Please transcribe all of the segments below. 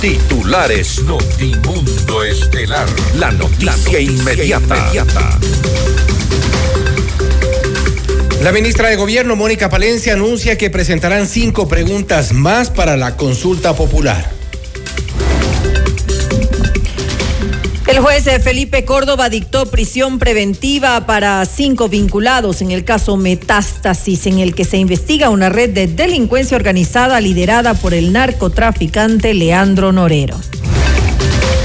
Titulares Notimundo Estelar. La noticia, inmediata. inmediata. La ministra de Gobierno, Mónica Palencia, anuncia que presentarán cinco preguntas más para la consulta popular. El juez Felipe Córdoba dictó prisión preventiva para cinco vinculados en el caso Metástasis, en el que se investiga una red de delincuencia organizada liderada por el narcotraficante Leandro Norero.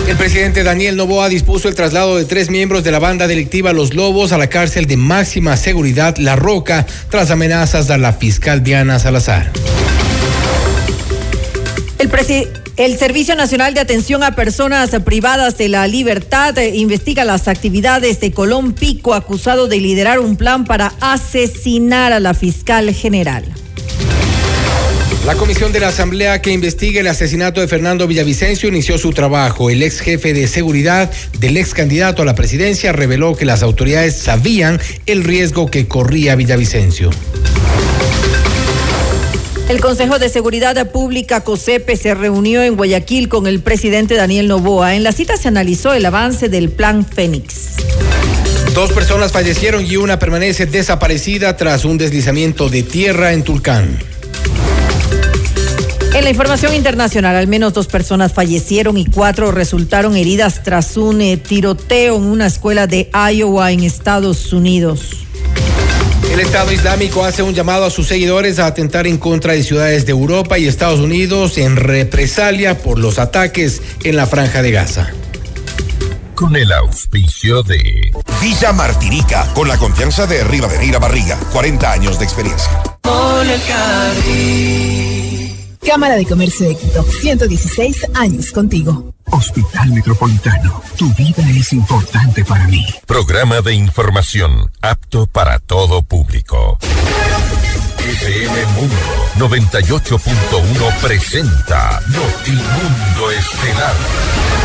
El presidente Daniel Novoa dispuso el traslado de tres miembros de la banda delictiva Los Lobos a la cárcel de máxima seguridad La Roca tras amenazas de la fiscal Diana Salazar. El presidente el Servicio Nacional de Atención a Personas Privadas de la Libertad eh, investiga las actividades de Colón Pico, acusado de liderar un plan para asesinar a la fiscal general. La comisión de la Asamblea que investiga el asesinato de Fernando Villavicencio inició su trabajo. El ex jefe de seguridad del ex candidato a la presidencia reveló que las autoridades sabían el riesgo que corría Villavicencio. El Consejo de Seguridad Pública COSEPE se reunió en Guayaquil con el presidente Daniel Novoa. En la cita se analizó el avance del Plan Fénix. Dos personas fallecieron y una permanece desaparecida tras un deslizamiento de tierra en Tulcán. En la información internacional, al menos dos personas fallecieron y cuatro resultaron heridas tras un eh, tiroteo en una escuela de Iowa en Estados Unidos. El Estado Islámico hace un llamado a sus seguidores a atentar en contra de ciudades de Europa y Estados Unidos en represalia por los ataques en la franja de Gaza. Con el auspicio de Villa Martirica, con la confianza de Rivadeneira Barriga, 40 años de experiencia. Cámara de Comercio de Quito, 116 años contigo. Hospital Metropolitano, tu vida es importante para mí. Programa de información apto para todo público. FM Mundo 98.1 presenta Notimundo Estelar.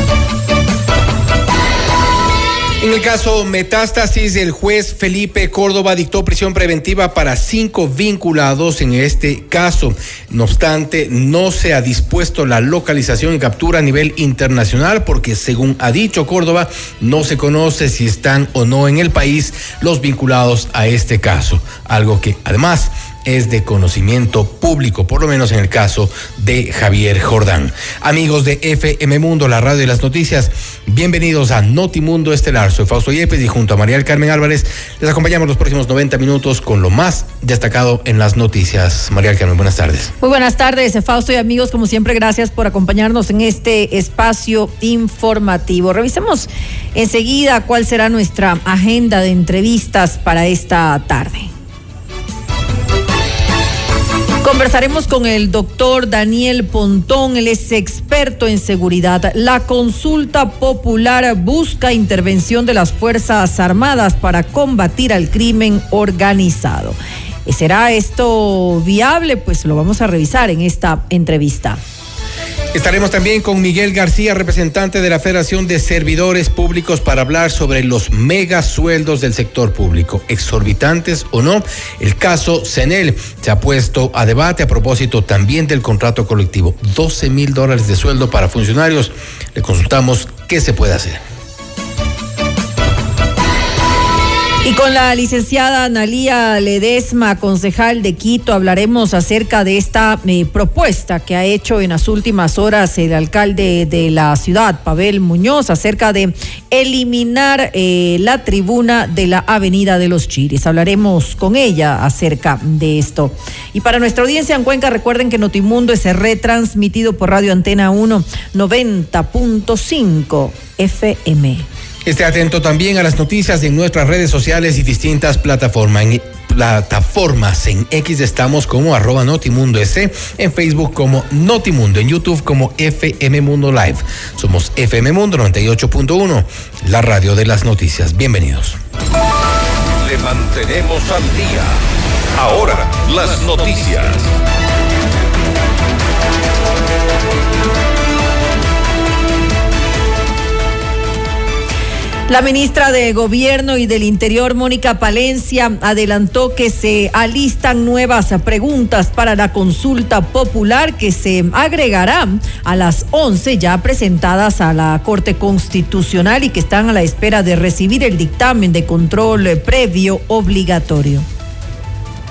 En el caso Metástasis, el juez Felipe Córdoba dictó prisión preventiva para cinco vinculados en este caso. No obstante, no se ha dispuesto la localización y captura a nivel internacional porque, según ha dicho Córdoba, no se conoce si están o no en el país los vinculados a este caso. Algo que, además, es de conocimiento público, por lo menos en el caso de Javier Jordán. Amigos de FM Mundo, la radio de las noticias, bienvenidos a Notimundo Estelar. Soy Fausto Yepes y junto a María Carmen Álvarez les acompañamos los próximos 90 minutos con lo más destacado en las noticias. María Carmen, buenas tardes. Muy buenas tardes, Fausto y amigos, como siempre, gracias por acompañarnos en este espacio informativo. Revisemos enseguida cuál será nuestra agenda de entrevistas para esta tarde. Conversaremos con el doctor Daniel Pontón, él es experto en seguridad. La consulta popular busca intervención de las Fuerzas Armadas para combatir al crimen organizado. ¿Será esto viable? Pues lo vamos a revisar en esta entrevista. Estaremos también con Miguel García, representante de la Federación de Servidores Públicos, para hablar sobre los mega sueldos del sector público, exorbitantes o no. El caso CENEL se ha puesto a debate a propósito también del contrato colectivo. 12 mil dólares de sueldo para funcionarios. Le consultamos qué se puede hacer. Y con la licenciada Analía Ledesma, concejal de Quito, hablaremos acerca de esta eh, propuesta que ha hecho en las últimas horas el alcalde de la ciudad, Pavel Muñoz, acerca de eliminar eh, la tribuna de la Avenida de los Chiris. Hablaremos con ella acerca de esto. Y para nuestra audiencia en Cuenca, recuerden que Notimundo es retransmitido por Radio Antena 1 90.5 FM. Esté atento también a las noticias en nuestras redes sociales y distintas plataformas. En, plataformas en X estamos como arroba Notimundo S, en Facebook como Notimundo, en YouTube como FM Mundo Live. Somos FM Mundo 98.1, la radio de las noticias. Bienvenidos. Le mantenemos al día. Ahora, las noticias. La ministra de Gobierno y del Interior, Mónica Palencia, adelantó que se alistan nuevas preguntas para la consulta popular que se agregará a las 11 ya presentadas a la Corte Constitucional y que están a la espera de recibir el dictamen de control previo obligatorio.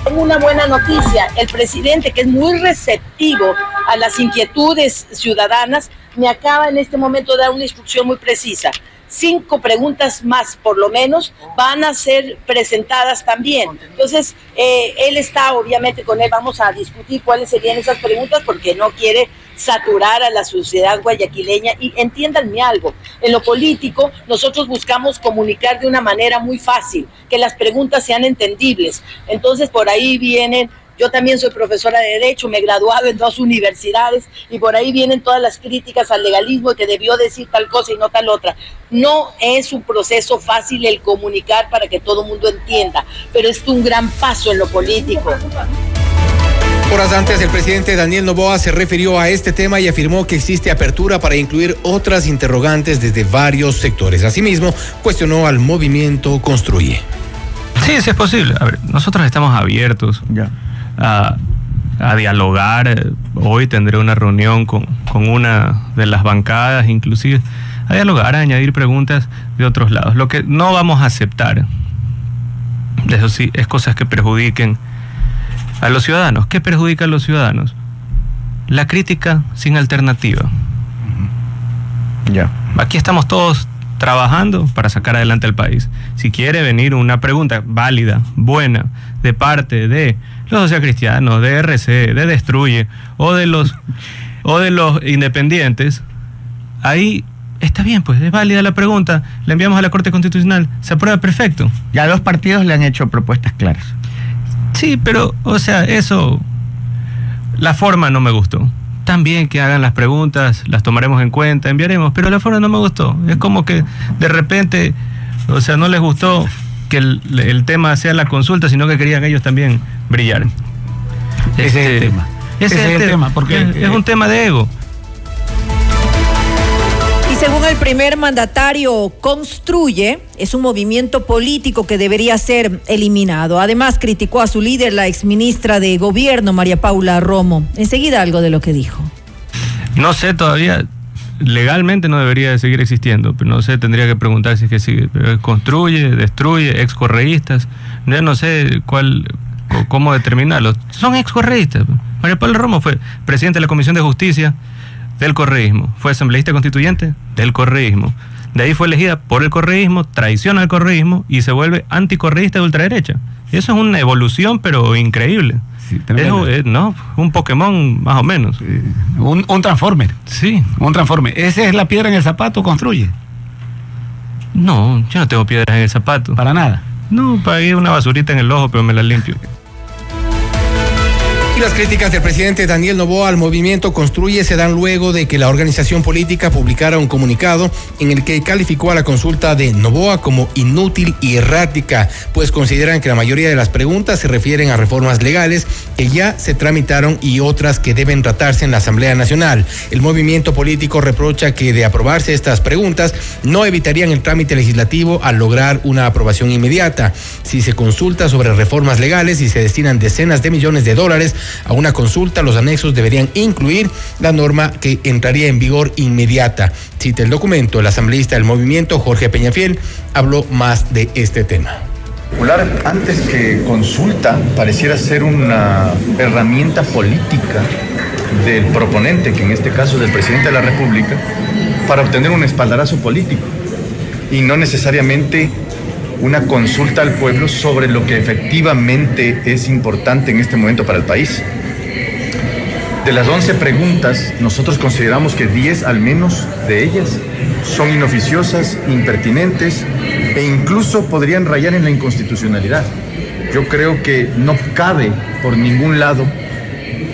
Una buena noticia. El presidente, que es muy receptivo a las inquietudes ciudadanas, me acaba en este momento de dar una instrucción muy precisa cinco preguntas más, por lo menos, van a ser presentadas también. Entonces, eh, él está, obviamente, con él vamos a discutir cuáles serían esas preguntas porque no quiere saturar a la sociedad guayaquileña. Y entiéndanme algo, en lo político nosotros buscamos comunicar de una manera muy fácil, que las preguntas sean entendibles. Entonces, por ahí vienen yo también soy profesora de Derecho, me he graduado en dos universidades y por ahí vienen todas las críticas al legalismo que debió decir tal cosa y no tal otra. No es un proceso fácil el comunicar para que todo el mundo entienda, pero es un gran paso en lo político. Horas antes, el presidente Daniel Novoa se refirió a este tema y afirmó que existe apertura para incluir otras interrogantes desde varios sectores. Asimismo, cuestionó al movimiento Construye. Sí, sí es posible. A ver, nosotros estamos abiertos. Ya a, dialogar. Hoy tendré una reunión con, una de las bancadas, inclusive, a dialogar, a añadir preguntas de otros lados. Lo que no vamos a aceptar, eso sí, es cosas que perjudiquen a los ciudadanos. ¿Qué perjudica a los ciudadanos? La crítica sin alternativa. Ya. Aquí estamos todos trabajando para sacar adelante al país. Si quiere venir una pregunta válida, buena, de parte de los socialcristianos, de RC, de Destruye o de los o de los independientes, ahí está bien, pues es válida la pregunta, la enviamos a la Corte Constitucional, se aprueba perfecto. Ya los partidos le han hecho propuestas claras. Sí, pero, o sea, eso, la forma no me gustó también que hagan las preguntas, las tomaremos en cuenta, enviaremos, pero la forma no me gustó. Es como que de repente, o sea, no les gustó que el, tema sea la consulta, sino que querían ellos también brillar. Ese es el este, tema. Ese, es el tema, porque es un tema de ego. según el primer mandatario, construye, es un movimiento político que debería ser eliminado. Además, criticó a su líder, la exministra de Gobierno, María Paula Romo. Enseguida algo de lo que dijo. No sé todavía, legalmente no debería de seguir existiendo, pero no sé, tendría que preguntar si es que sigue. Construye, destruye, excorreístas. Yo no sé cuál, cómo determinarlo. Son excorreístas. María Paula Romo fue presidente de la Comisión de Justicia del correísmo. Fue asambleísta constituyente del correísmo. De ahí fue elegida por el correísmo, traiciona al correísmo y se vuelve anticorreísta de ultraderecha. Eso es una evolución, pero increíble. es, no, un Pokémon más o menos. Un, un, Transformer. Sí. Un Transformer. ¿Esa es la piedra en el zapato? ¿Construye? No, yo no tengo piedras en el zapato. ¿Para nada? No, para ir una basurita en el ojo, pero me la limpio las críticas del presidente Daniel Novoa al movimiento Construye se dan luego de que la organización política publicara un comunicado en el que calificó a la consulta de Novoa como inútil y errática, pues consideran que la mayoría de las preguntas se refieren a reformas legales que ya se tramitaron y otras que deben tratarse en la Asamblea Nacional. El movimiento político reprocha que de aprobarse estas preguntas no evitarían el trámite legislativo al lograr una aprobación inmediata. Si se consulta sobre reformas legales y se destinan decenas de millones de dólares a una consulta, los anexos deberían incluir la norma que entraría en vigor inmediata. Cita el documento, el asambleísta del movimiento, Jorge Peñafiel, habló más de este tema. Antes que consulta, pareciera ser una herramienta política del proponente, que en este caso es del presidente de la República, para obtener un espaldarazo político y no necesariamente una consulta al pueblo sobre lo que efectivamente es importante en este momento para el país. De las 11 preguntas, nosotros consideramos que 10 al menos de ellas son inoficiosas, impertinentes e incluso podrían rayar en la inconstitucionalidad. Yo creo que no cabe por ningún lado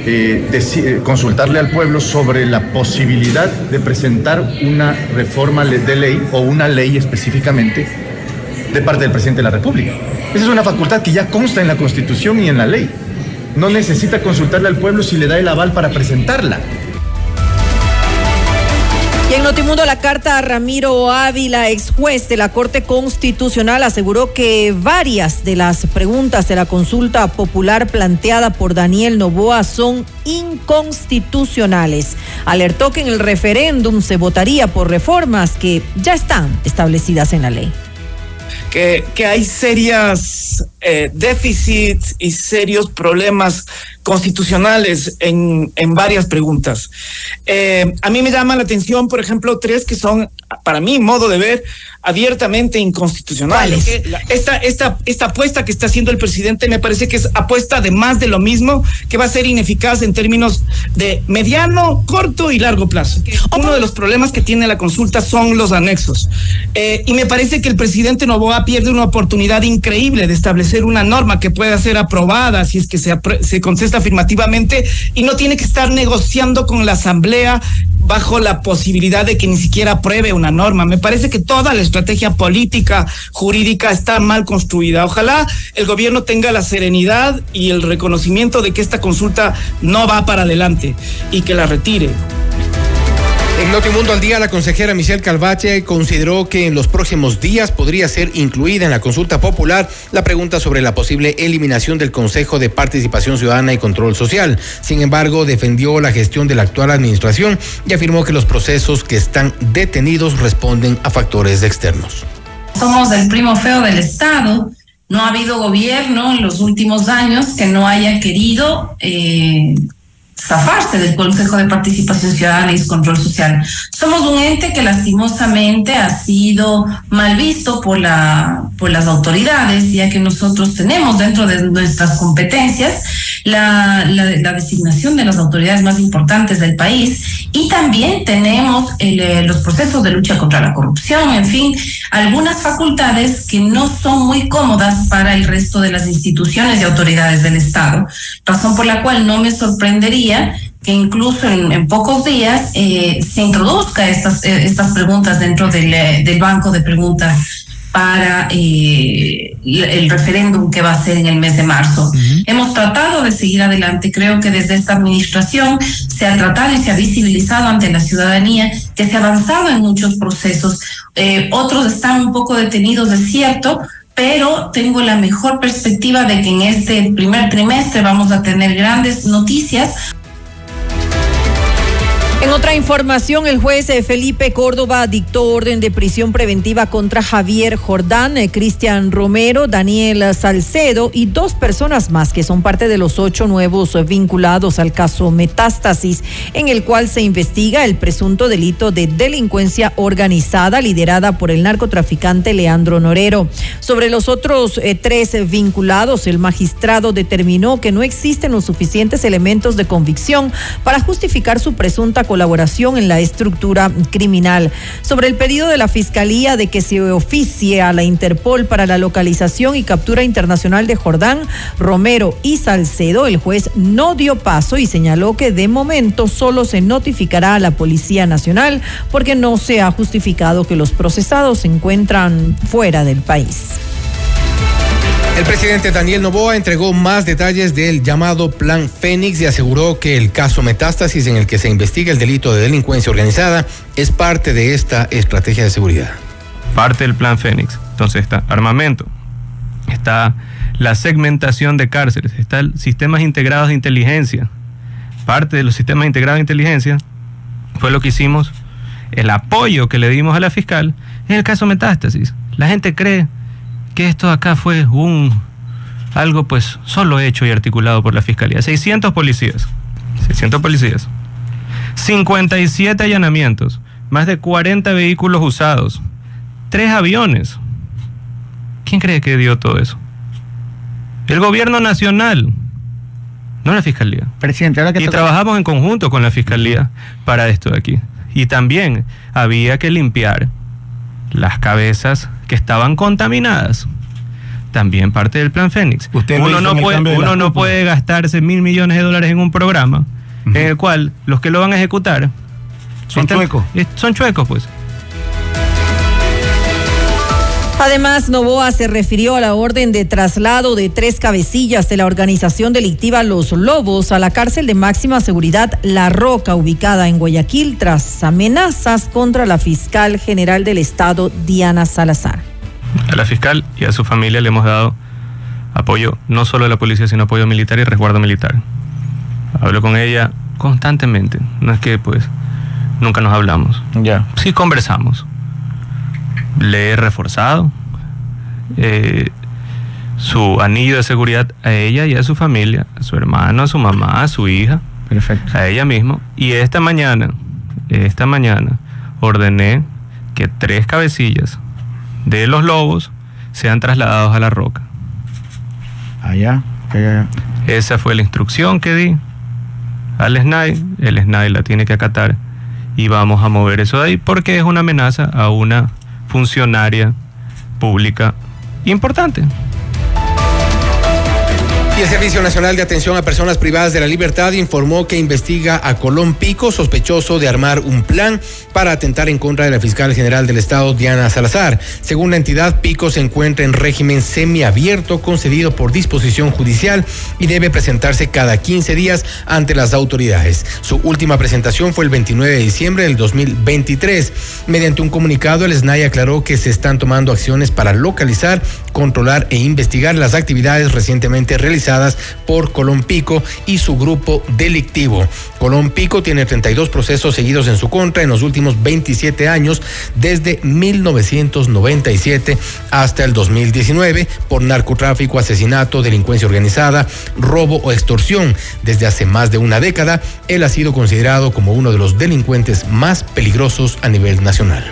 eh, eh, consultarle al pueblo sobre la posibilidad de presentar una reforma de ley o una ley específicamente de parte del presidente de la República. Esa es una facultad que ya consta en la Constitución y en la ley. No necesita consultarle al pueblo si le da el aval para presentarla. Y en Notimundo la carta a Ramiro Ávila, ex juez de la Corte Constitucional, aseguró que varias de las preguntas de la consulta popular planteada por Daniel Novoa son inconstitucionales. Alertó que en el referéndum se votaría por reformas que ya están establecidas en la ley. Que, hay serias eh, déficits y serios problemas constitucionales en, en varias preguntas. Eh, a mí me llama la atención, por ejemplo, tres que son, para mí, modo de ver, abiertamente inconstitucionales. Esta, esta, esta apuesta que está haciendo el presidente me parece que es apuesta de más de lo mismo, que va a ser ineficaz en términos de mediano, corto y largo plazo. Uno de los problemas que tiene la consulta son los anexos. Eh, y me parece que el presidente Novoa pierde una oportunidad increíble de establecer una norma que pueda ser aprobada si es que se, se contesta afirmativamente y no tiene que estar negociando con la Asamblea bajo la posibilidad de que ni siquiera apruebe una norma. Me parece que toda la estrategia política, jurídica está mal construida. Ojalá el gobierno tenga la serenidad y el reconocimiento de que esta consulta no va para adelante y que la retire. En Notimundo al día, la consejera Michelle Calvache consideró que en los próximos días podría ser incluida en la consulta popular la pregunta sobre la posible eliminación del Consejo de Participación Ciudadana y Control Social. Sin embargo, defendió la gestión de la actual administración y afirmó que los procesos que están detenidos responden a factores externos. somos el primo feo del Estado. No ha habido gobierno en los últimos años que no haya querido eh, zafarse del Consejo de Participación Ciudadana y Control Social. Somos un ente que lastimosamente ha sido mal visto por, la, por las autoridades, ya que nosotros tenemos dentro de nuestras competencias la, la, la designación de las autoridades más importantes del país. Y también tenemos el, eh, los procesos de lucha contra la corrupción, en fin, algunas facultades que no son muy cómodas para el resto de las instituciones y autoridades del Estado, razón por la cual no me sorprendería que incluso en, en pocos días eh, se introduzca estas, eh, estas preguntas dentro del, eh, del banco de preguntas para eh, el, referéndum que va a ser en el mes de marzo. Hemos tratado de seguir adelante. Creo que desde esta administración se ha tratado y se ha visibilizado ante la ciudadanía que se ha avanzado en muchos procesos. Eh, otros están un poco detenidos, es cierto, pero tengo la mejor perspectiva de que en este primer trimestre vamos a tener grandes noticias En otra información, el juez eh, Felipe Córdoba dictó orden de prisión preventiva contra Javier Jordán, eh, Cristian Romero, Daniel Salcedo y dos personas más que son parte de los ocho nuevos vinculados al caso Metástasis, en el cual se investiga el presunto delito de delincuencia organizada liderada por el narcotraficante Leandro Norero. Sobre los otros eh, tres vinculados, el magistrado determinó que no existen los suficientes elementos de convicción para justificar su presunta colaboración en la estructura criminal. Sobre el pedido de la Fiscalía de que se oficie a la Interpol para la localización y captura internacional de Jordán, Romero y Salcedo, el juez no dio paso y señaló que de momento solo se notificará a la Policía Nacional porque no se ha justificado que los procesados se encuentran fuera del país. El presidente Daniel Novoa entregó más detalles del llamado Plan Fénix y aseguró que el caso Metástasis en el que se investiga el delito de delincuencia organizada es parte de esta estrategia de seguridad. Parte del plan Fénix. Entonces está armamento, está la segmentación de cárceles, está el sistemas integrados de inteligencia. Parte de los sistemas integrados de inteligencia fue lo que hicimos, el apoyo que le dimos a la fiscal en el caso Metástasis. La gente cree que esto acá fue un algo pues solo hecho y articulado por la fiscalía. 600 policías, 600 policías, 57 allanamientos, más de 40 vehículos usados, tres aviones. ¿Quién cree que dio todo eso? El gobierno nacional. no la fiscalía. Presidente, ahora que Y trabajamos en conjunto con la fiscalía para esto de aquí. Y también había que limpiar las cabezas que estaban contaminadas. También parte del plan Fénix. Usted uno no puede, uno no puede gastarse mil millones de dólares en un programa en el cual los que lo van a ejecutar Son están- chuecos. Son chuecos, pues. Además, Novoa se refirió a la orden de traslado de tres cabecillas de la organización delictiva Los Lobos a la cárcel de máxima seguridad La Roca, ubicada en Guayaquil, tras amenazas contra la fiscal general del Estado, Diana Salazar. A la fiscal y a su familia le hemos dado apoyo no solo de la policía, sino apoyo militar y resguardo militar. Hablo con ella constantemente. No es que pues nunca nos hablamos. Ya. Sí conversamos. Le he reforzado eh, su anillo de seguridad a ella y a su familia, a su hermano, a su mamá, a su hija, Perfecto. a ella misma. Y esta mañana, esta mañana, ordené que tres cabecillas de los lobos sean trasladados a la roca. Allá. allá. Esa fue la instrucción que di al SNAI. El SNAI la tiene que acatar y vamos a mover eso de ahí porque es una amenaza a una funcionaria pública importante. Y el Servicio Nacional de Atención a Personas Privadas de la Libertad informó que investiga a Colón Pico, sospechoso de armar un plan para atentar en contra de la fiscal general del Estado, Diana Salazar. Según la entidad, Pico se encuentra en régimen semiabierto concedido por disposición judicial y debe presentarse cada 15 días ante las autoridades. Su última presentación fue el 29 de diciembre del 2023. Mediante un comunicado, el SNAI aclaró que se están tomando acciones para localizar, controlar e investigar las actividades recientemente realizadas por Colón Pico y su grupo delictivo. Colón Pico tiene 32 procesos seguidos en su contra en los últimos 27 años, desde 1997 hasta el 2019, por narcotráfico, asesinato, delincuencia organizada, robo o extorsión. Desde hace más de una década, él ha sido considerado como uno de los delincuentes más peligrosos a nivel nacional.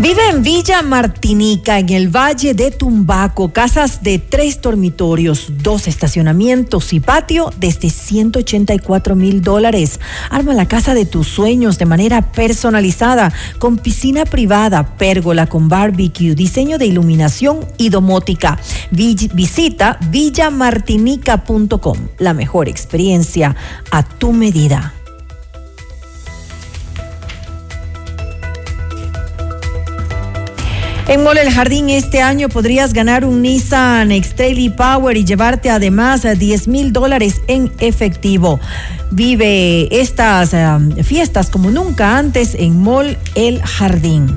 Vive en Villa Martinica, en el Valle de Tumbaco, casas de tres dormitorios, dos estacionamientos y patio desde 184 mil dólares. Arma la casa de tus sueños de manera personalizada, con piscina privada, pérgola con barbecue, diseño de iluminación y domótica. Vi- visita villamartinica.com, la mejor experiencia a tu medida. En Mole El Jardín este año podrías ganar un Nissan X-Trail Power y llevarte además 10 mil dólares en efectivo. Vive estas eh, fiestas como nunca antes en Mall El Jardín.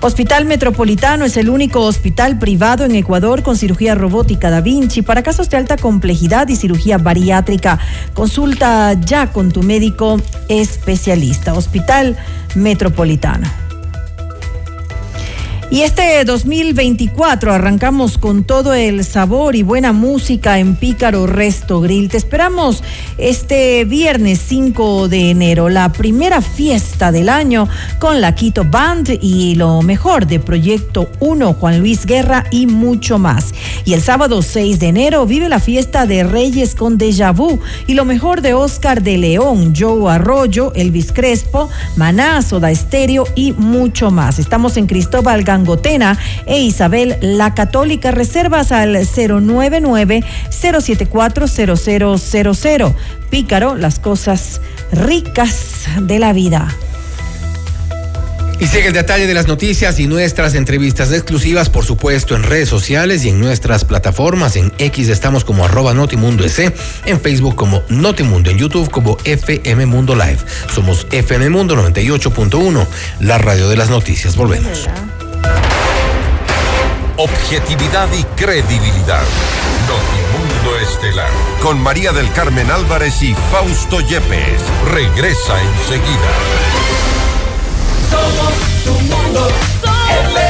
Hospital Metropolitano es el único hospital privado en Ecuador con cirugía robótica Da Vinci para casos de alta complejidad y cirugía bariátrica. Consulta ya con tu médico especialista. Hospital Metropolitano. Y este 2024 arrancamos con todo el sabor y buena música en Pícaro Resto Grill. Te esperamos este viernes 5 de enero, la primera fiesta del año con la Quito Band y lo mejor de Proyecto 1, Juan Luis Guerra y mucho más. Y el sábado 6 de enero vive la fiesta de Reyes con Deja Vu y lo mejor de Oscar de León, Joe Arroyo, Elvis Crespo, Maná, Soda Estéreo y mucho más. Estamos en Cristóbal Gangotena e Isabel La Católica. Reservas al 099-074-0000. Pícaro, las cosas ricas de la vida. Y sigue el detalle de las noticias y nuestras entrevistas exclusivas, por supuesto, en redes sociales y en nuestras plataformas. En X estamos como arroba Notimundo S, en Facebook como Notimundo, en YouTube como FM Mundo Live. Somos FM Mundo 98.1, la radio de las noticias. Volvemos. Objetividad y credibilidad. Notimundo Estelar. Con María del Carmen Álvarez y Fausto Yepes. Regresa enseguida. Somos tu mundo, Mundo.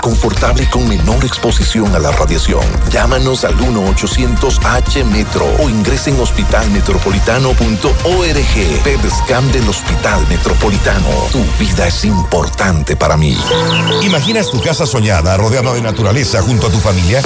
confortable y con menor exposición a la radiación. Llámanos al 1-800-H-METRO o ingresen en hospitalmetropolitano.org. PED Scan del Hospital Metropolitano. Tu vida es importante para mí. ¿Imaginas tu casa soñada rodeada de naturaleza junto a tu familia?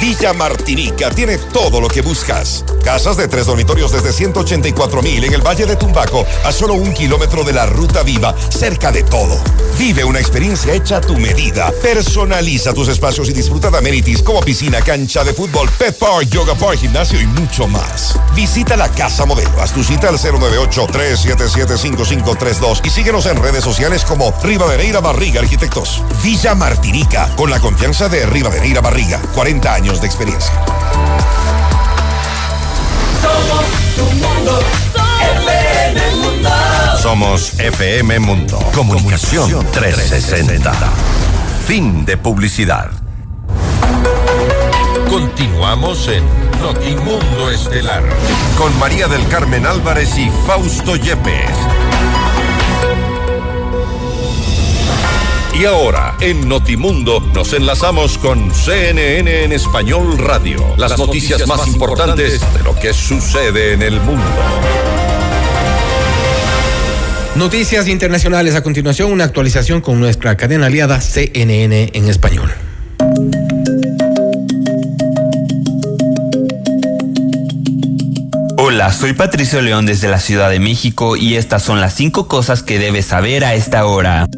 Villa Martinica tiene todo lo que buscas. Casas de tres dormitorios desde 184 mil en el Valle de Tumbaco, a solo un kilómetro de la Ruta Viva, cerca de todo. Vive una experiencia hecha a tu medida. Personaliza tus espacios y disfruta de amenities como piscina, cancha de fútbol, pet park, yoga park, gimnasio y mucho más. Visita la Casa Modelo. Haz tu cita al 098-377-5532 y síguenos en redes sociales como Rivadeneira Barriga Arquitectos. Villa Martinica, con la confianza de Rivadeneira Barriga. 40 años de experiencia. Somos FM Mundo. Comunicación 360. Fin de publicidad. Continuamos en Notimundo Estelar con María del Carmen Álvarez y Fausto Yepes. Y ahora, en Notimundo, nos enlazamos con CNN en Español Radio. Las, noticias, más importantes de lo que sucede en el mundo. Noticias internacionales a continuación, una actualización con nuestra cadena aliada CNN en español. Hola, soy Patricio León desde la Ciudad de México y estas son las cinco cosas que debes saber a esta hora.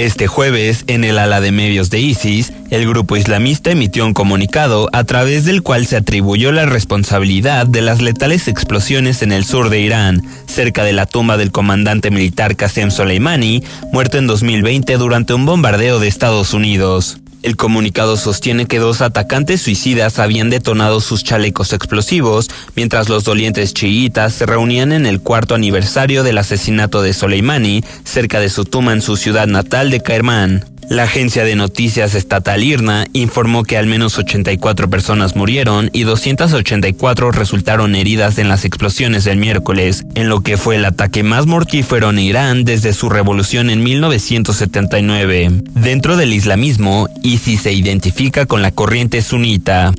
Este jueves, en el ala de medios de ISIS, el grupo islamista emitió un comunicado a través del cual se atribuyó la responsabilidad de las letales explosiones en el sur de Irán, cerca de la tumba del comandante militar Qasem Soleimani, muerto en 2020 durante un bombardeo de Estados Unidos. El comunicado sostiene que dos atacantes suicidas habían detonado sus chalecos explosivos mientras los dolientes chiitas se reunían en el cuarto aniversario del asesinato de Soleimani cerca de su tumba en su ciudad natal de Kerman. La agencia de noticias estatal IRNA informó que al menos 84 personas murieron y 284 resultaron heridas en las explosiones del miércoles, en lo que fue el ataque más mortífero en Irán desde su revolución en 1979. Dentro del islamismo, ISIS se identifica con la corriente sunita.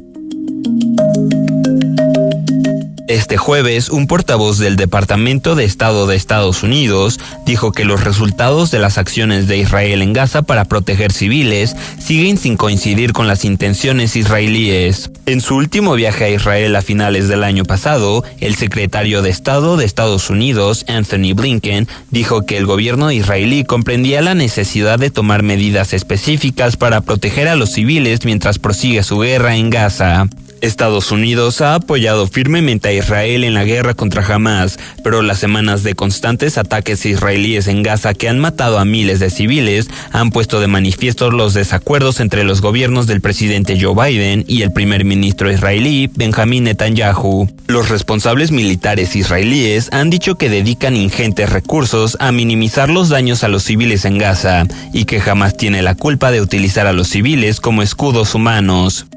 Este jueves, un portavoz del Departamento de Estado de Estados Unidos dijo que los resultados de las acciones de Israel en Gaza para proteger civiles siguen sin coincidir con las intenciones israelíes. En su último viaje a Israel a finales del año pasado, el secretario de Estado de Estados Unidos, Anthony Blinken, dijo que el gobierno israelí comprendía la necesidad de tomar medidas específicas para proteger a los civiles mientras prosigue su guerra en Gaza. Estados Unidos ha apoyado firmemente a Israel en la guerra contra Hamas, pero las semanas de constantes ataques israelíes en Gaza que han matado a miles de civiles han puesto de manifiesto los desacuerdos entre los gobiernos del presidente Joe Biden y el primer ministro israelí Benjamin Netanyahu. Los responsables militares israelíes han dicho que dedican ingentes recursos a minimizar los daños a los civiles en Gaza y que jamás tiene la culpa de utilizar a los civiles como escudos humanos.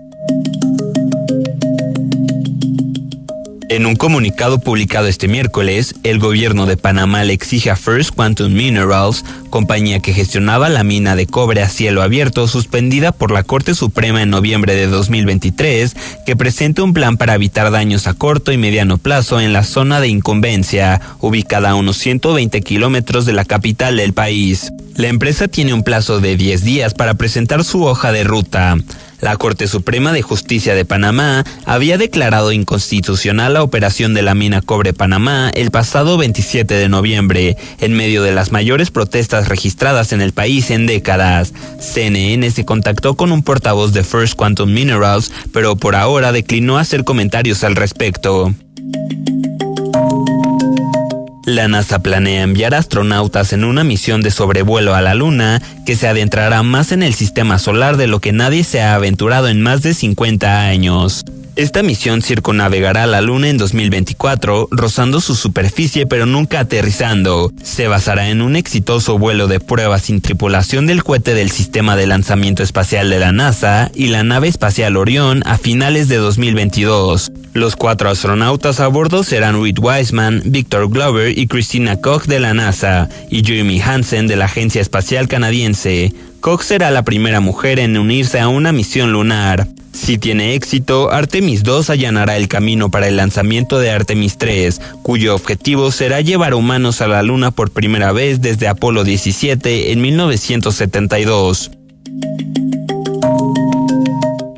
En un comunicado publicado este miércoles, el gobierno de Panamá le exige a First Quantum Minerals, compañía que gestionaba la mina de cobre a cielo abierto suspendida por la Corte Suprema en noviembre de 2023, que presente un plan para evitar daños a corto y mediano plazo en la zona de incumbencia, ubicada a unos 120 kilómetros de la capital del país. La empresa tiene un plazo de 10 días para presentar su hoja de ruta. La Corte Suprema de Justicia de Panamá había declarado inconstitucional la operación de la mina Cobre Panamá el pasado 27 de noviembre, en medio de las mayores protestas registradas en el país en décadas. CNN se contactó con un portavoz de First Quantum Minerals, pero por ahora declinó hacer comentarios al respecto. La NASA planea enviar astronautas en una misión de sobrevuelo a la Luna que se adentrará más en el sistema solar de lo que nadie se ha aventurado en más de 50 años. Esta misión circunnavegará la Luna en 2024, rozando su superficie pero nunca aterrizando. Se basará en un exitoso vuelo de prueba sin tripulación del cohete del Sistema de Lanzamiento Espacial de la NASA y la nave espacial Orión a finales de 2022. Los cuatro astronautas a bordo serán Reed Wiseman, Victor Glover y Christina Koch de la NASA, y Jeremy Hansen de la Agencia Espacial Canadiense. Koch será la primera mujer en unirse a una misión lunar. Si tiene éxito, Artemis 2 allanará el camino para el lanzamiento de Artemis 3, cuyo objetivo será llevar humanos a la Luna por primera vez desde Apolo 17 en 1972.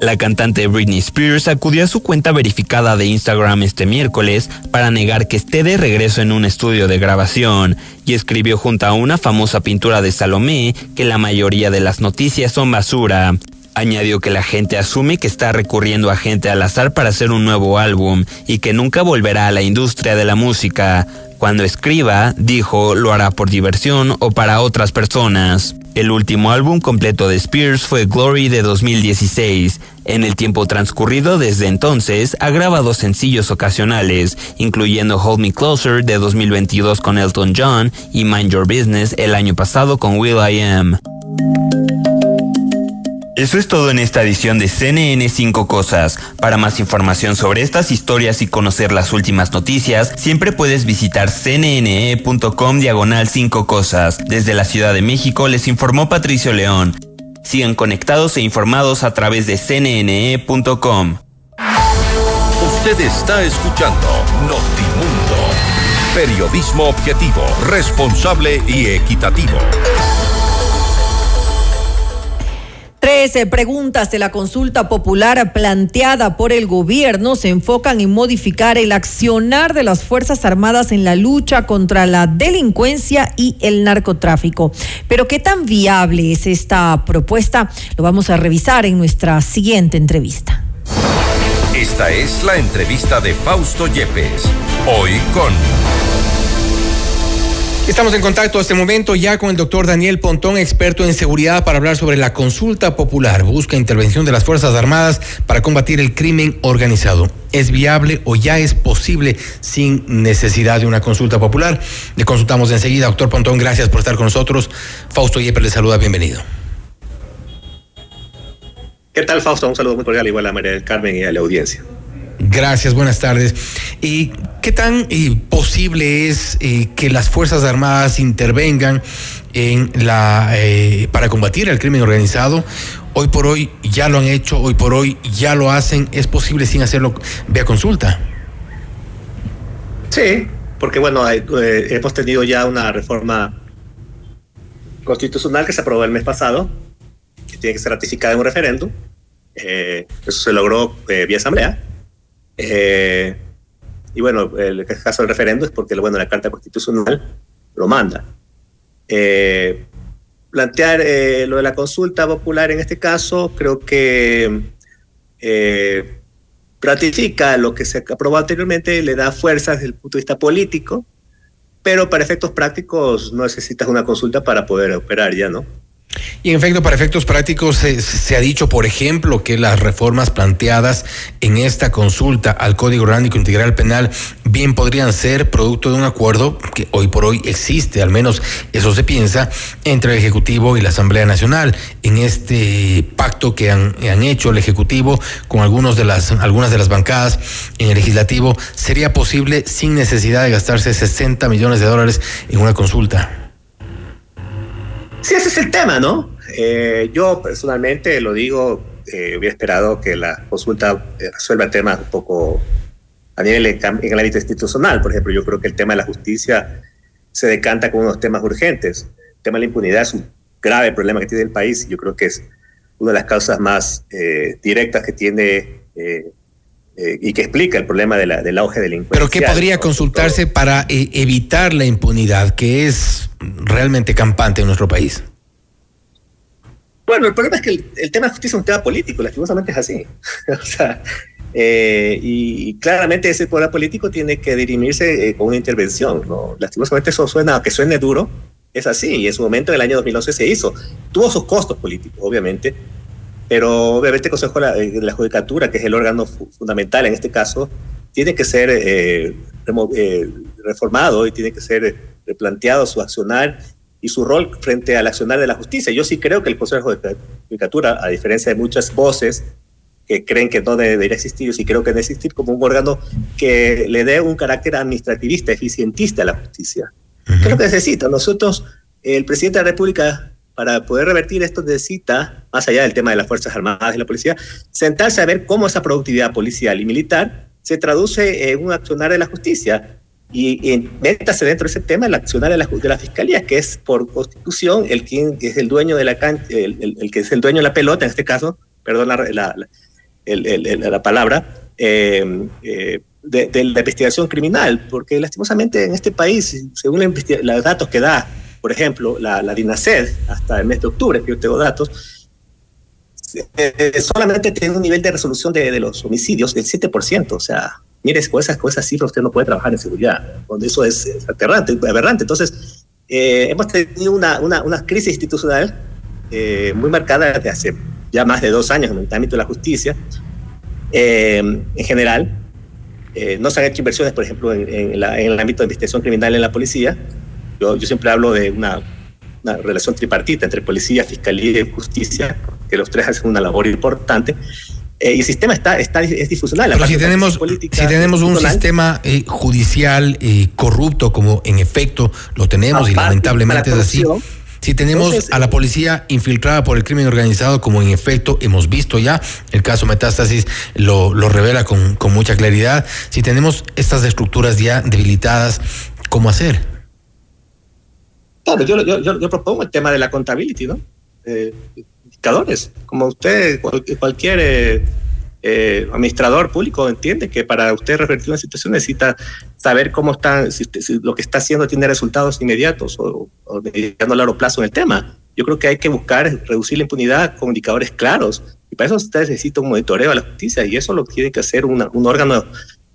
La cantante Britney Spears acudió a su cuenta verificada de Instagram este miércoles para negar que esté de regreso en un estudio de grabación y escribió junto a una famosa pintura de Salomé que la mayoría de las noticias son basura. Añadió que la gente asume que está recurriendo a gente al azar para hacer un nuevo álbum y que nunca volverá a la industria de la música. Cuando escriba, dijo, lo hará por diversión o para otras personas. El último álbum completo de Spears fue Glory de 2016. En el tiempo transcurrido desde entonces, ha grabado sencillos ocasionales, incluyendo Hold Me Closer de 2022 con Elton John y Mind Your Business el año pasado con Will I Am. Eso es todo en esta edición de CNN 5 Cosas. Para más información sobre estas historias y conocer las últimas noticias, siempre puedes visitar cnne.com diagonal 5 Cosas. Desde la Ciudad de México les informó Patricio León. Sigan conectados e informados a través de cnne.com. Usted está escuchando Notimundo. Periodismo objetivo, responsable y equitativo. Trece preguntas de la consulta popular planteada por el gobierno se enfocan en modificar el accionar de las Fuerzas Armadas en la lucha contra la delincuencia y el narcotráfico. Pero ¿qué tan viable es esta propuesta? Lo vamos a revisar en nuestra siguiente entrevista. Esta es la entrevista de Fausto Yepes. Hoy con... Estamos en contacto a este momento ya con el doctor Daniel Pontón, experto en seguridad, para hablar sobre la consulta popular. Busca intervención de las Fuerzas Armadas para combatir el crimen organizado. ¿Es viable o ya es posible sin necesidad de una consulta popular? Le consultamos enseguida. Doctor Pontón, gracias por estar con nosotros. Fausto Yepes le saluda, bienvenido. ¿Qué tal, Fausto? Un saludo muy cordial igual a María del Carmen y a la audiencia. Gracias, buenas tardes. ¿Y qué tan eh, posible es eh, que las Fuerzas Armadas intervengan en la eh, para combatir el crimen organizado? Hoy por hoy ya lo han hecho, hoy por hoy ya lo hacen. ¿Es posible sin hacerlo vía consulta? Sí, porque bueno, hemos tenido ya una reforma constitucional que se aprobó el mes pasado, que tiene que ser ratificada en un referéndum. Eso se logró vía asamblea. Eh, y bueno, el caso del referendo es porque bueno, la Carta Constitucional lo manda. Eh, plantear eh, lo de la consulta popular en este caso, creo que ratifica lo que se aprobó anteriormente, le da fuerza desde el punto de vista político, pero para efectos prácticos no necesitas una consulta para poder operar ya, ¿no? Y en efecto, para efectos prácticos, se, se, ha dicho, por ejemplo, que las reformas planteadas en esta consulta al Código Orgánico Integral Penal bien podrían ser producto de un acuerdo que hoy por hoy existe, al menos eso se piensa, entre el Ejecutivo y la Asamblea Nacional. En este pacto que han, han hecho el Ejecutivo con algunos de las, algunas de las bancadas en el Legislativo, sería posible sin necesidad de gastarse 60 millones de dólares en una consulta. Sí, ese es el tema, ¿no? Eh, yo personalmente lo digo, eh, hubiera esperado que la consulta eh, resuelva temas un poco a nivel en el ámbito institucional. Por ejemplo, yo creo que el tema de la justicia se decanta con unos temas urgentes. El tema de la impunidad es un grave problema que tiene el país y yo creo que es una de las causas más eh, directas que tiene eh, eh, y que explica el problema de la, del auge delincuencial. Pero ¿qué podría consultarse para evitar la impunidad que es realmente campante en nuestro país? Bueno, el problema es que el, el tema de justicia es un tema político, lastimosamente es así. o sea, Eh, y, claramente ese poder político tiene que dirimirse eh, con una intervención. ¿no? Lastimosamente eso suena, que suene duro, es así, y en su momento en el año 2011 se hizo. Tuvo sus costos políticos, obviamente, pero obviamente el Consejo de la, de la Judicatura, que es el órgano fu- fundamental en este caso, tiene que ser eh, eh, reformado y tiene que ser replanteado su accionar y su rol frente al accionar de la justicia. Yo sí creo que el Consejo de Judicatura, a diferencia de muchas voces que creen que no debería existir, yo sí creo que debe existir como un órgano que le dé un carácter administrativista, eficientista a la justicia. ¿Qué es lo que necesita? Nosotros, el presidente de la República, para poder revertir esto, necesita, más allá del tema de las Fuerzas Armadas y la policía, sentarse a ver cómo esa productividad policial y militar se traduce en un accionar de la justicia. Y, y métase dentro de ese tema el accionar de la, de la fiscalía, que es por constitución el quien es el dueño de la cancha, el, el- el que es el dueño de la pelota, en este caso, perdón la, la- la- la palabra, eh, eh, de, de la investigación criminal, porque lastimosamente en este país, según los datos que da, por ejemplo, la, la DINASED, hasta el mes de octubre, que yo tengo datos, eh, solamente tiene un nivel de resolución de, de los homicidios del 7%. O sea, mire, con esas, con esas cifras usted no puede trabajar en seguridad. Donde eso es, es aterrante, aberrante. Entonces, eh, hemos tenido una, una, una crisis institucional eh, muy marcada desde hace ya más de dos años en el ámbito de la justicia. Eh, en general, eh, no se han hecho inversiones, por ejemplo, en, en la- en el ámbito de investigación criminal en la policía. Yo, yo siempre hablo de una, una relación tripartita entre policía, fiscalía y justicia, que los tres hacen una labor importante. Eh, y el sistema está, está es difusional. Pero si tenemos, política si tenemos un sistema eh, judicial eh, corrupto, como en efecto lo tenemos y lamentablemente es así. Si tenemos entonces, a la policía infiltrada por el crimen organizado, como en efecto hemos visto ya, el caso Metástasis lo, lo revela con, con mucha claridad. Si tenemos estas estructuras ya debilitadas, ¿cómo hacer? Claro, yo, yo, yo, yo propongo el tema de la contability, ¿no? Indicadores. Como usted, cual- cualquier eh, eh, administrador público entiende que para usted revertir una situación necesita saber cómo está, si, si lo que está haciendo tiene resultados inmediatos o, o mediano a largo plazo en el tema. Yo creo que hay que buscar reducir la impunidad con indicadores claros. Y para eso usted necesita un monitoreo a la justicia y eso lo tiene que hacer una- un órgano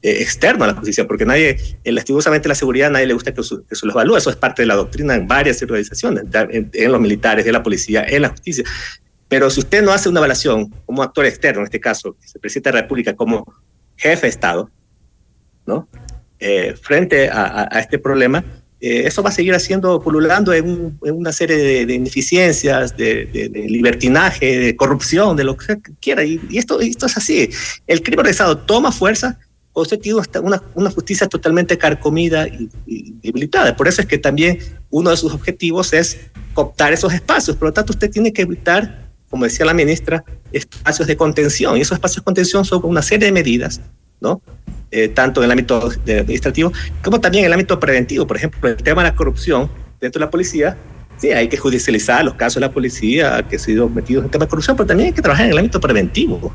eh, externo a la justicia, porque nadie, eh, lastimosamente la seguridad, nadie le gusta que, se los evalúe. Eso es parte de la doctrina en varias organizaciones, en, en los militares, en la policía, en la justicia. Pero si usted no hace una evaluación como actor externo, en este caso, el presidente de la República como jefe de Estado, ¿no? Eh, frente a, a- a este problema, eh, eso va a seguir haciendo, pululando en, un- en una serie de, de ineficiencias, de, de- de libertinaje, de corrupción, de lo que quiera. Y, y esto, esto es así. El crimen organizado toma fuerza cuando usted tiene una, una justicia totalmente carcomida y, y debilitada. Por eso es que también uno de sus objetivos es cooptar esos espacios. Por lo tanto, usted tiene que evitar, como decía la ministra, espacios de contención. Y esos espacios de contención son una serie de medidas, ¿no? Eh, tanto en el ámbito administrativo como también en el ámbito preventivo. Por ejemplo, el tema de la corrupción dentro de la policía, sí, hay que judicializar los casos de la policía que han sido metidos en tema de corrupción, pero también hay que trabajar en el ámbito preventivo.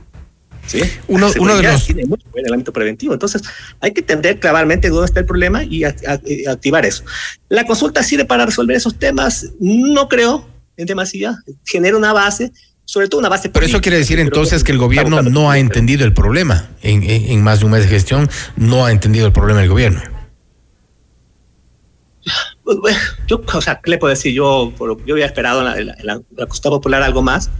¿sí? Uno- uno de los- tiene mucho en el ámbito preventivo. Entonces, hay que entender claramente dónde está el problema y a- a- eh, activar eso. ¿La consulta sirve para resolver esos temas? No creo, en demasía. Genera una base, sobre todo una base Pero eso quiere decir entonces que el gobierno no ha entendido el problema. En, en- en más de un mes de gestión, no ha entendido el problema el gobierno. Pues, Yo, o sea, ¿qué le puedo decir? Yo, yo había esperado en la, en la- en la- la consulta popular algo más.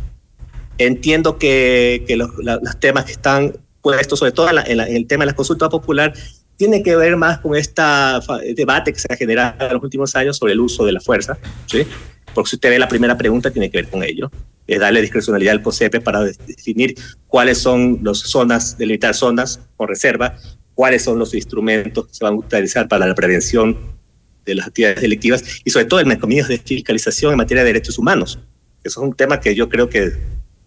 Entiendo que, que los, la- los temas que están puestos, sobre todo en el tema de la consulta popular, tiene que ver más con este debate que se ha generado en los últimos años sobre el uso de la fuerza. ¿sí? Porque si usted ve la primera pregunta, tiene que ver con ello. Es darle discrecionalidad al COSEPE para de- definir cuáles son las zonas, delimitar zonas con reserva, cuáles son los instrumentos que se van a utilizar para la prevención de las actividades delictivas y sobre todo el mecanismo de fiscalización en materia de derechos humanos. Eso es un tema que yo creo que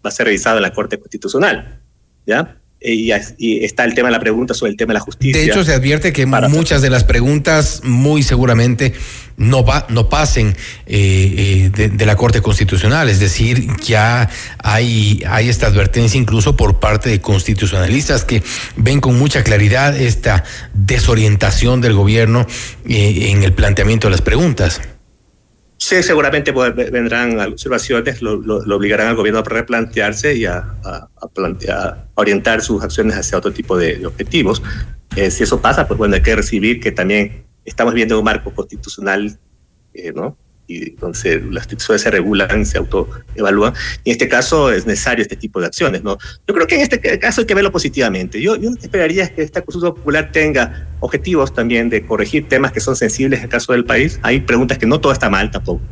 va a ser revisado en la Corte Constitucional. ¿ya? Y, y está el tema de la pregunta sobre el tema de la justicia. De hecho, se advierte que muchas de las preguntas muy seguramente no, va, no pasen eh, eh, de, de la Corte Constitucional. Es decir, ya hay, hay esta advertencia incluso por parte de constitucionalistas que ven con mucha claridad esta desorientación del gobierno eh, en el planteamiento de las preguntas. Sí, seguramente pues, vendrán observaciones, lo, lo, obligarán al gobierno a replantearse y a, plantear, a orientar sus acciones hacia otro tipo de, de objetivos. Eh, si eso pasa, pues bueno, hay que recibir que también estamos viendo un marco constitucional, eh, ¿no? Y entonces las instituciones se regulan, se autoevalúan. Y en este caso es necesario este tipo de acciones, ¿no? Yo creo que en este caso hay que verlo positivamente. Yo, yo esperaría que esta consulta popular tenga objetivos también de corregir temas que son sensibles en el caso del país. Hay preguntas que no todo está mal tampoco,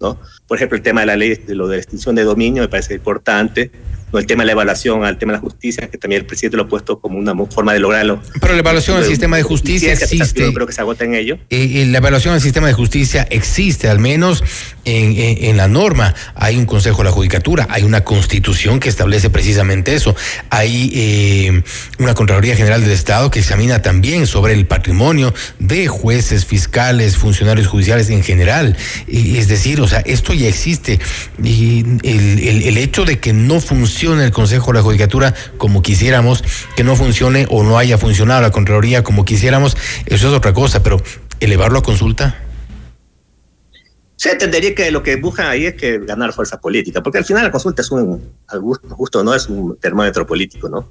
¿no? Por ejemplo, el tema de la ley de lo de extinción de dominio me parece importante no el tema de la evaluación al tema de la justicia, que también el presidente lo ha puesto como una forma de lograrlo. Pero la evaluación al sistema de justicia existe. Yo creo que se agota en ello. Eh, la evaluación al sistema de justicia existe, al menos en, en, en, la norma. Hay un Consejo de la Judicatura, hay una constitución que establece precisamente eso. Hay eh, una Contraloría General del Estado que examina también sobre el patrimonio de jueces, fiscales, funcionarios judiciales en general. Eh, es decir, o sea, esto ya existe. Y el, el, el hecho de que no funcione el Consejo de la Judicatura como quisiéramos, que no funcione o no haya funcionado la Contraloría como quisiéramos, eso es otra cosa, pero elevarlo a consulta. Se entendería que lo que buscan ahí es que ganar fuerza política, porque al final la consulta es un, al gusto, justo no es un termómetro político, ¿no?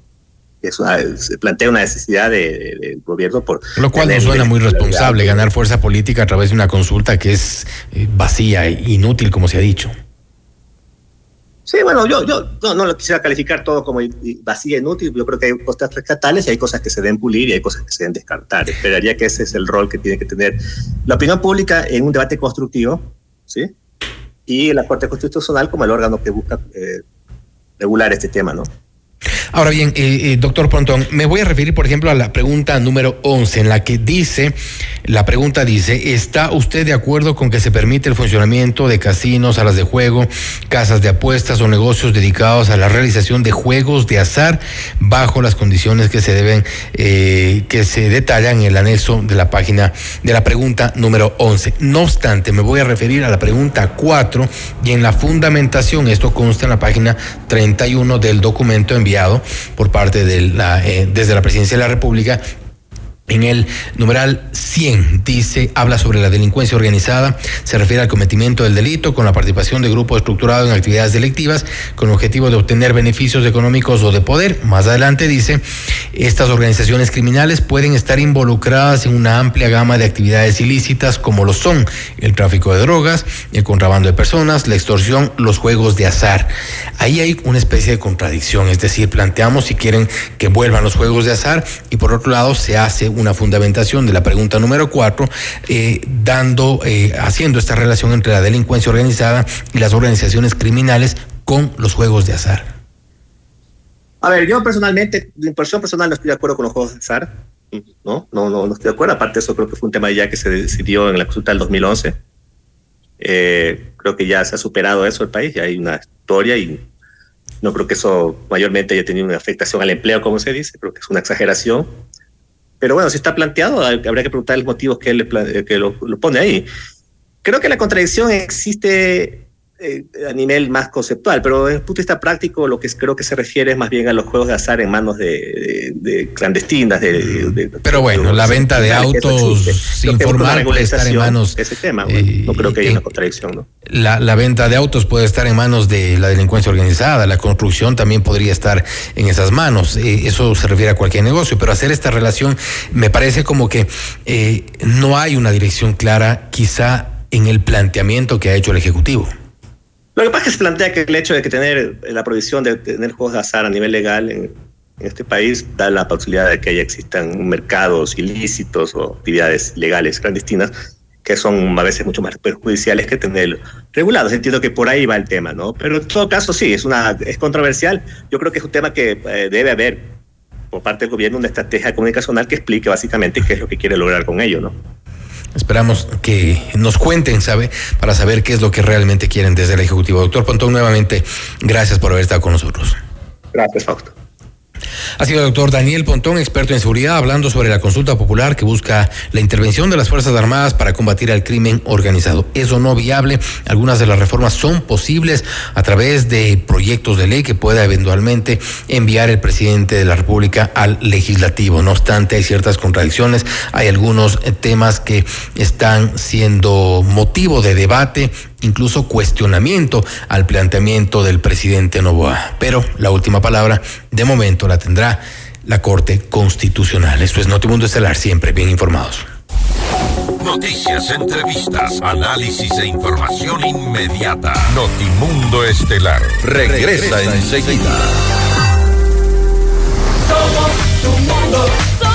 Es una, se plantea una necesidad del de, de gobierno por... Lo cual no suena muy responsable, ganar fuerza política a través de una consulta que es eh, vacía, inútil, como se ha dicho. Sí, bueno, yo, yo no, no, lo quisiera calificar todo como vacía, inútil. Yo creo que hay cosas rescatables y hay cosas que se deben pulir y hay cosas que se deben descartar. Esperaría que ese es el rol que tiene que tener la opinión pública en un debate constructivo, ¿sí? Y la Corte Constitucional como el órgano que busca eh, regular este tema, ¿no? Ahora bien, eh, eh, doctor Pontón, me voy a referir, por ejemplo, a la pregunta número 11, en la que dice, la pregunta dice, ¿está usted de acuerdo con que se permite el funcionamiento de casinos, salas de juego, casas de apuestas o negocios dedicados a la realización de juegos de azar bajo las condiciones que se deben, eh, que se detallan en el anexo de la página de la pregunta número 11? No obstante, me voy a referir a la pregunta 4 y en la fundamentación, esto consta en la página 31 del documento enviado por parte de la, eh, desde la presidencia de la República en el numeral 100 dice, habla sobre la delincuencia organizada, se refiere al cometimiento del delito con la participación de grupos estructurados en actividades delictivas con el objetivo de obtener beneficios económicos o de poder. Más adelante dice, estas organizaciones criminales pueden estar involucradas en una amplia gama de actividades ilícitas como lo son el tráfico de drogas, el contrabando de personas, la extorsión, los juegos de azar. Ahí hay una especie de contradicción, es decir, planteamos si quieren que vuelvan los juegos de azar y por otro lado se hace una fundamentación de la pregunta número cuatro, eh, dando, eh, haciendo esta relación entre la delincuencia organizada y las organizaciones criminales con los juegos de azar. A ver, yo personalmente, de impresión personal, no estoy de acuerdo con los juegos de azar. No, no, no, no estoy de acuerdo. Aparte, eso creo que fue un tema ya que se decidió en la consulta del 2011. Eh, creo que ya se ha superado eso el país, ya hay una historia y no creo que eso mayormente haya tenido una afectación al empleo, como se dice, creo que es una exageración. Pero bueno, si está planteado, habría que preguntar los motivos que, él que lo, lo pone ahí. Creo que la contradicción existe eh, a nivel más conceptual, pero desde el punto de vista práctico, lo que creo que se refiere es más bien a los juegos de azar en manos de, de, de clandestinas. De, de, pero bueno, la venta de autos sin formar puede estar en manos. Ese tema, bueno, eh, no creo que haya una contradicción, ¿no? La, la venta de autos puede estar en manos de la delincuencia organizada, la construcción también podría estar en esas manos. Eh, eso se refiere a cualquier negocio, pero hacer esta relación me parece como que eh, no hay una dirección clara, quizá en el planteamiento que ha hecho el Ejecutivo. Lo que pasa es que se plantea que el hecho de que tener la prohibición de tener juegos de azar a nivel legal en, este país da la posibilidad de que haya existan mercados ilícitos o actividades legales clandestinas que son a veces mucho más perjudiciales que tener regulados. Entiendo que por ahí va el tema, ¿no? Pero en todo caso sí, es, una, es controversial. Yo creo que es un tema que eh, debe haber por parte del gobierno una estrategia comunicacional que explique básicamente qué es lo que quiere lograr con ello, ¿no? Esperamos que nos cuenten, ¿sabe? Para saber qué es lo que realmente quieren desde el Ejecutivo. Doctor Pontón, nuevamente, gracias por haber estado con nosotros. Gracias, Fausto. Ha sido el doctor Daniel Pontón, experto en seguridad, hablando sobre la consulta popular que busca la intervención de las Fuerzas Armadas para combatir al crimen organizado. Es o no viable. Algunas de las reformas son posibles a través de proyectos de ley que pueda eventualmente enviar el presidente de la República al legislativo. No obstante, hay ciertas contradicciones. Hay algunos temas que están siendo motivo de debate incluso cuestionamiento al planteamiento del presidente Novoa. Pero la última palabra, de momento, la tendrá la Corte Constitucional. Esto es Notimundo Estelar, siempre bien informados. Noticias, entrevistas, análisis e información inmediata. Notimundo Estelar regresa, enseguida. Somos tu Mundo.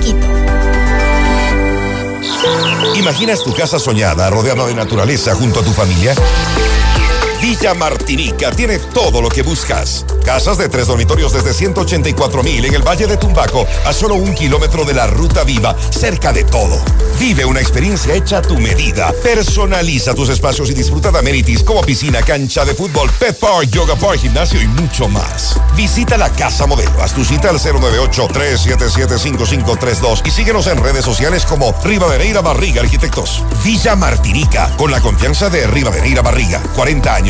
Quito. ¿Imaginas tu casa soñada rodeada de naturaleza junto a tu familia? Villa Martinica tiene todo lo que buscas. Casas de tres dormitorios desde 184 mil en el Valle de Tumbaco, a solo un kilómetro de la Ruta Viva, cerca de todo. Vive una experiencia hecha a tu medida. Personaliza tus espacios y disfruta de amenities como piscina, cancha de fútbol, pet park, yoga park, gimnasio y mucho más. Visita la Casa Modelo. Haz tu cita al 098-377-5532 y síguenos en redes sociales como Rivadeneira Barriga Arquitectos. Villa Martinica, con la confianza de Rivadeneira Barriga. 40 años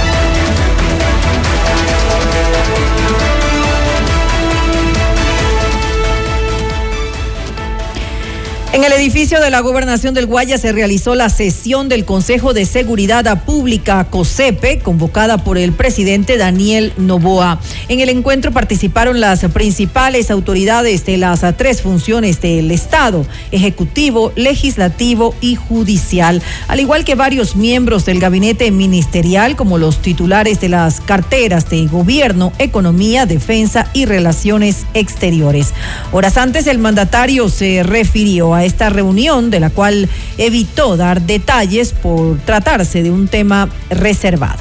Thank you. En el edificio de la Gobernación del Guaya se realizó la sesión del Consejo de Seguridad Pública COSEPE, convocada por el presidente Daniel Novoa. En el encuentro participaron las principales autoridades de las tres funciones del Estado, Ejecutivo, Legislativo y Judicial, al igual que varios miembros del gabinete ministerial, como los titulares de las carteras de Gobierno, Economía, Defensa y Relaciones Exteriores. Horas antes, el mandatario se refirió a esta reunión, de la cual evitó dar detalles por tratarse de un tema reservado.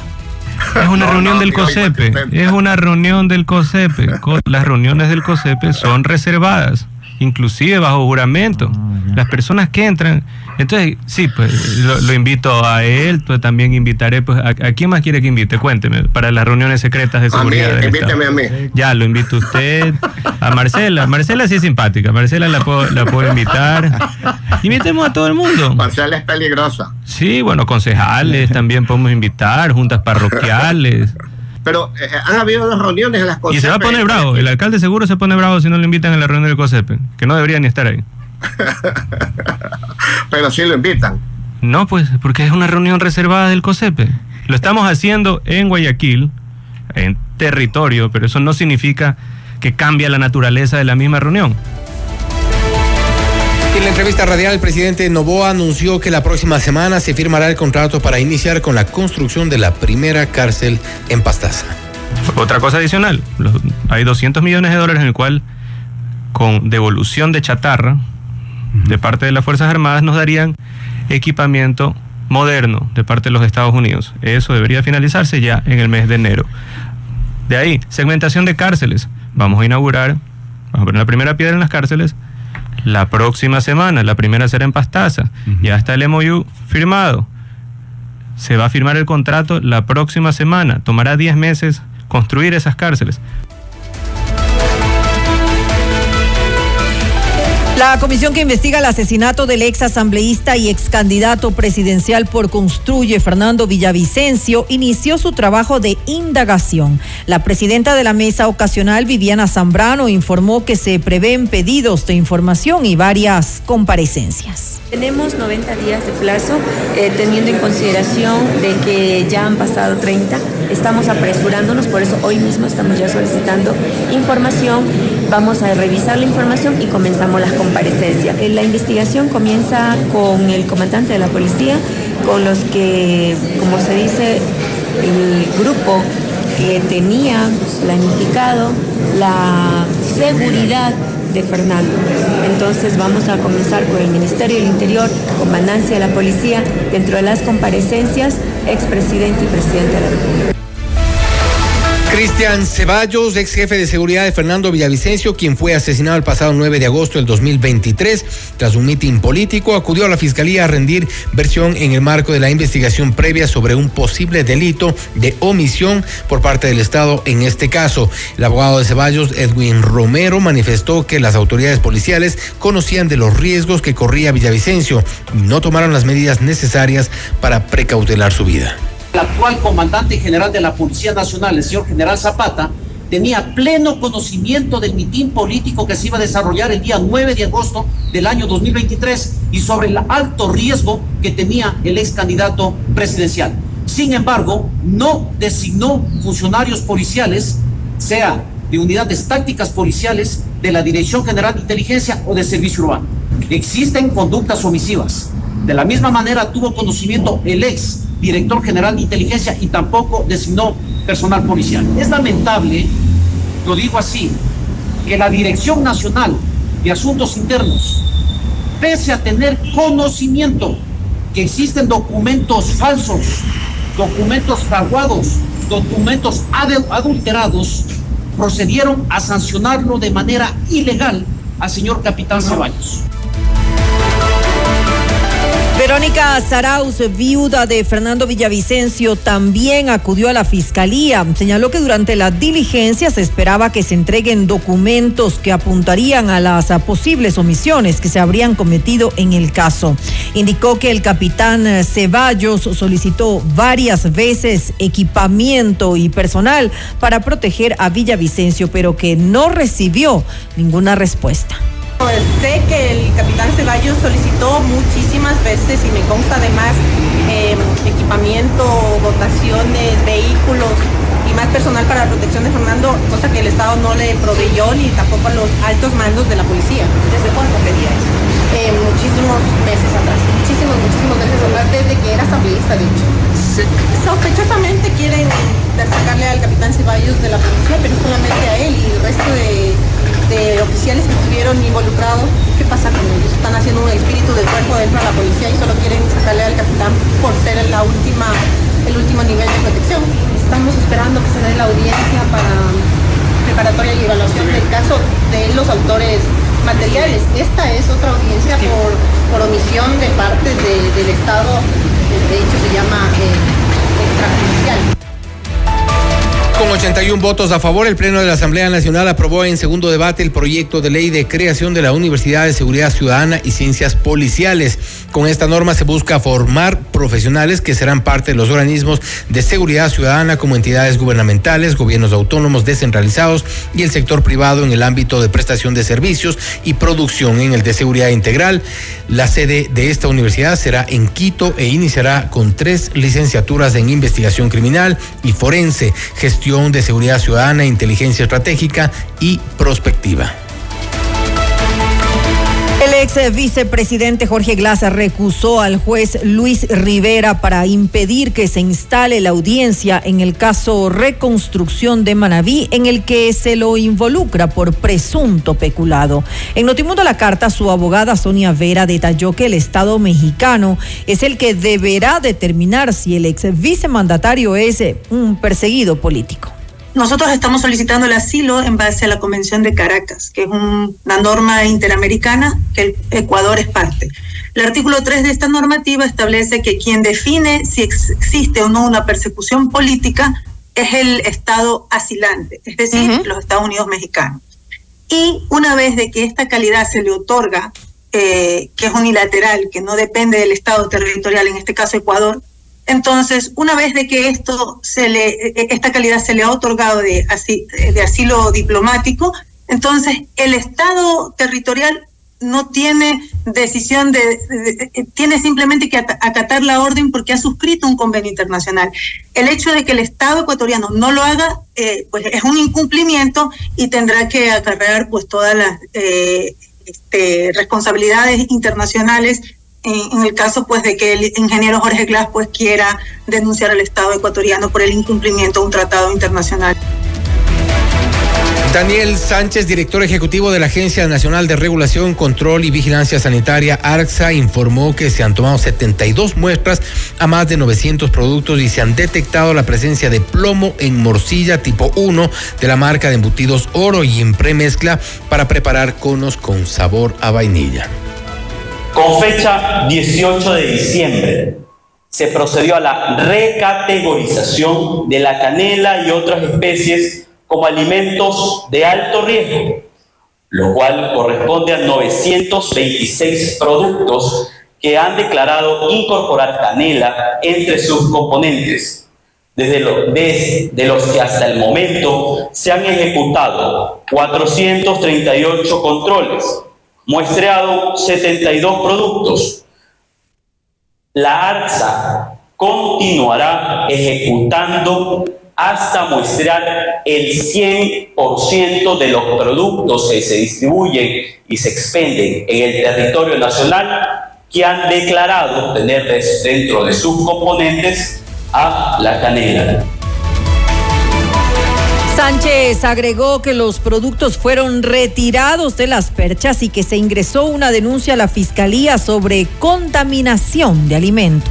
Es una reunión del COSEPE, es una reunión del COSEPE. Co- Las reuniones del COSEPE son reservadas, inclusive bajo juramento. Las personas que entran, entonces sí, pues lo, lo invito a él, pues, también invitaré, pues, ¿a, a quién más quiere que invite? Cuénteme, para las reuniones secretas de A mí, seguridad. del invíteme Estado. a mí. Ya, lo invito a usted, a Marcela. Marcela sí es simpática, Marcela la puedo, la puedo invitar. Invitemos a todo el mundo. Marcela es peligrosa. Sí, bueno, concejales también podemos invitar, juntas parroquiales. Pero eh, han habido dos reuniones en las Y se va a poner bravo, el alcalde seguro se pone bravo si no lo invitan a la reunión del COSEPE, que no debería ni estar ahí. Pero sí lo invitan. No, pues, porque es una reunión reservada del COSEPE. Lo estamos haciendo en Guayaquil, en territorio, pero eso no significa que cambia la naturaleza de la misma reunión. En la entrevista radial, el presidente Novoa anunció que la próxima semana se firmará el contrato para iniciar con la construcción de la primera cárcel en Pastaza. Otra cosa adicional, los- hay 200 millones de dólares en el cual, con devolución de chatarra de parte de las Fuerzas Armadas, nos darían equipamiento moderno de parte de los Estados Unidos. Eso debería finalizarse ya en el mes de enero. De ahí, segmentación de cárceles. Vamos a inaugurar, vamos a poner la primera piedra en las cárceles la próxima semana. La primera será en Pastaza. Ya está el MOU firmado. Se va a firmar el contrato la próxima semana. Tomará 10 meses construir esas cárceles. La comisión que investiga el asesinato del ex asambleísta y ex candidato presidencial por Construye, Fernando Villavicencio, inició su trabajo de indagación. La presidenta de la mesa ocasional, Viviana Zambrano, informó que se prevén pedidos de información y varias comparecencias. Tenemos 90 días de plazo, eh, teniendo en consideración de que ya han pasado 30. Estamos apresurándonos, por eso hoy mismo estamos ya solicitando información. Vamos a revisar la información y comenzamos las comparecencias. Eh, La investigación comienza con el comandante de la policía, con los que, como se dice, el grupo que tenía planificado la seguridad de Fernando. Entonces vamos a comenzar con el Ministerio del Interior, Comandancia de la Policía, dentro de las comparecencias, expresidente y presidente de la República. Cristian Ceballos, ex jefe de seguridad de Fernando Villavicencio, quien fue asesinado el pasado 9 de agosto del 2023 tras un mitin político, acudió a la fiscalía a rendir versión en el marco de la investigación previa sobre un posible delito de omisión por parte del Estado en este caso. El abogado de Ceballos, Edwin Romero, manifestó que las autoridades policiales conocían de los riesgos que corría Villavicencio y no tomaron las medidas necesarias para precautelar su vida. El actual comandante general de la Policía Nacional, el señor general Zapata, tenía pleno conocimiento del mitin político que se iba a desarrollar el día 9 de agosto del año 2023 y sobre el alto riesgo que tenía el ex candidato presidencial. Sin embargo, no designó funcionarios policiales, sea de unidades tácticas policiales, de la Dirección General de Inteligencia o de Servicio Urbano. Existen conductas omisivas. De la misma manera tuvo conocimiento el ex director general de inteligencia y tampoco designó personal policial. Es lamentable, lo digo así, que la Dirección Nacional de Asuntos Internos, pese a tener conocimiento que existen documentos falsos, documentos fraguados, documentos adulterados, procedieron a sancionarlo de manera ilegal al señor capitán Ceballos. Verónica Saraus, viuda de Fernando Villavicencio, también acudió a la fiscalía. Señaló que durante la diligencia se esperaba que se entreguen documentos que apuntarían a las posibles omisiones que se habrían cometido en el caso. Indicó que el capitán Ceballos solicitó varias veces equipamiento y personal para proteger a Villavicencio, pero que no recibió ninguna respuesta. Sé que el capitán Ceballos solicitó muchísimas veces y me consta además eh, equipamiento, dotaciones, vehículos y más personal para la protección de Fernando, cosa que el Estado no le proveyó ni tampoco a los altos mandos de la policía. ¿Desde cuándo pedía eso? Eh, muchísimos meses atrás, muchísimos, muchísimos meses atrás, desde que era asambleísta, de hecho. Sospechosamente quieren destacarle al capitán Ceballos de la policía, pero solamente a él y el resto de de oficiales que estuvieron involucrados, ¿qué pasa con ellos? Están haciendo un espíritu del cuerpo dentro de la policía y solo quieren sacarle al capitán por ser la última, el último nivel de protección. Estamos esperando que se dé la audiencia para preparatoria y evaluación del caso de los autores materiales. Esta es otra audiencia por, por omisión de parte de, del Estado, de hecho se llama eh, extrajudicial. Con 81 votos a favor, el Pleno de la Asamblea Nacional aprobó en segundo debate el proyecto de ley de creación de la Universidad de Seguridad Ciudadana y Ciencias Policiales. Con esta norma se busca formar profesionales que serán parte de los organismos de seguridad ciudadana como entidades gubernamentales, gobiernos autónomos descentralizados y el sector privado en el ámbito de prestación de servicios y producción en el de seguridad integral. La sede de esta universidad será en Quito e iniciará con tres licenciaturas en investigación criminal y forense, gestión de seguridad ciudadana, inteligencia estratégica y prospectiva. El ex vicepresidente Jorge Glass recusó al juez Luis Rivera para impedir que se instale la audiencia en el caso Reconstrucción de Manabí, en el que se lo involucra por presunto peculado. En Notimundo la Carta, su abogada Sonia Vera detalló que el Estado mexicano es el que deberá determinar si el ex vicemandatario es un perseguido político. Nosotros estamos solicitando el asilo en base a la Convención de Caracas, que es un, una norma interamericana que el Ecuador es parte. El artículo 3 de esta normativa establece que quien define si ex existe o no una persecución política es el Estado asilante, es decir, uh -huh. los Estados Unidos mexicanos. y una vez de que esta calidad se le otorga, eh, que es unilateral, que no depende del Estado territorial, en este caso Ecuador, entonces, una vez de que esto se le, eh, esta calidad se le ha otorgado de, asi- de asilo diplomático, entonces el Estado territorial no tiene decisión de, de- tiene simplemente que ata- acatar la orden porque ha suscrito un convenio internacional. El hecho de que el Estado ecuatoriano no lo haga, eh, pues es un incumplimiento y tendrá que acarrear pues todas las eh, este, responsabilidades internacionales en, el caso pues de que el ingeniero Jorge Glass pues quiera denunciar al Estado ecuatoriano por el incumplimiento de un tratado internacional. Daniel Sánchez, director ejecutivo de la Agencia Nacional de Regulación, Control y Vigilancia Sanitaria, ARCSA, informó que se han tomado 72 muestras a más de 900 productos y se han detectado la presencia de plomo en morcilla tipo 1 de la marca de embutidos oro y en premezcla para preparar conos con sabor a vainilla. Con fecha 18 de diciembre se procedió a la recategorización de la canela y otras especies como alimentos de alto riesgo, lo cual corresponde a 926 productos que han declarado incorporar canela entre sus componentes, desde, desde los que hasta el momento se han ejecutado 438 controles, muestreado 72 productos. La ARSA continuará ejecutando hasta muestrear el 100% de los productos que se distribuyen y se expenden en el territorio nacional que han declarado tener dentro de sus componentes a la canela. Sánchez agregó que los productos fueron retirados de las perchas y que se ingresó una denuncia a la fiscalía sobre contaminación de alimentos.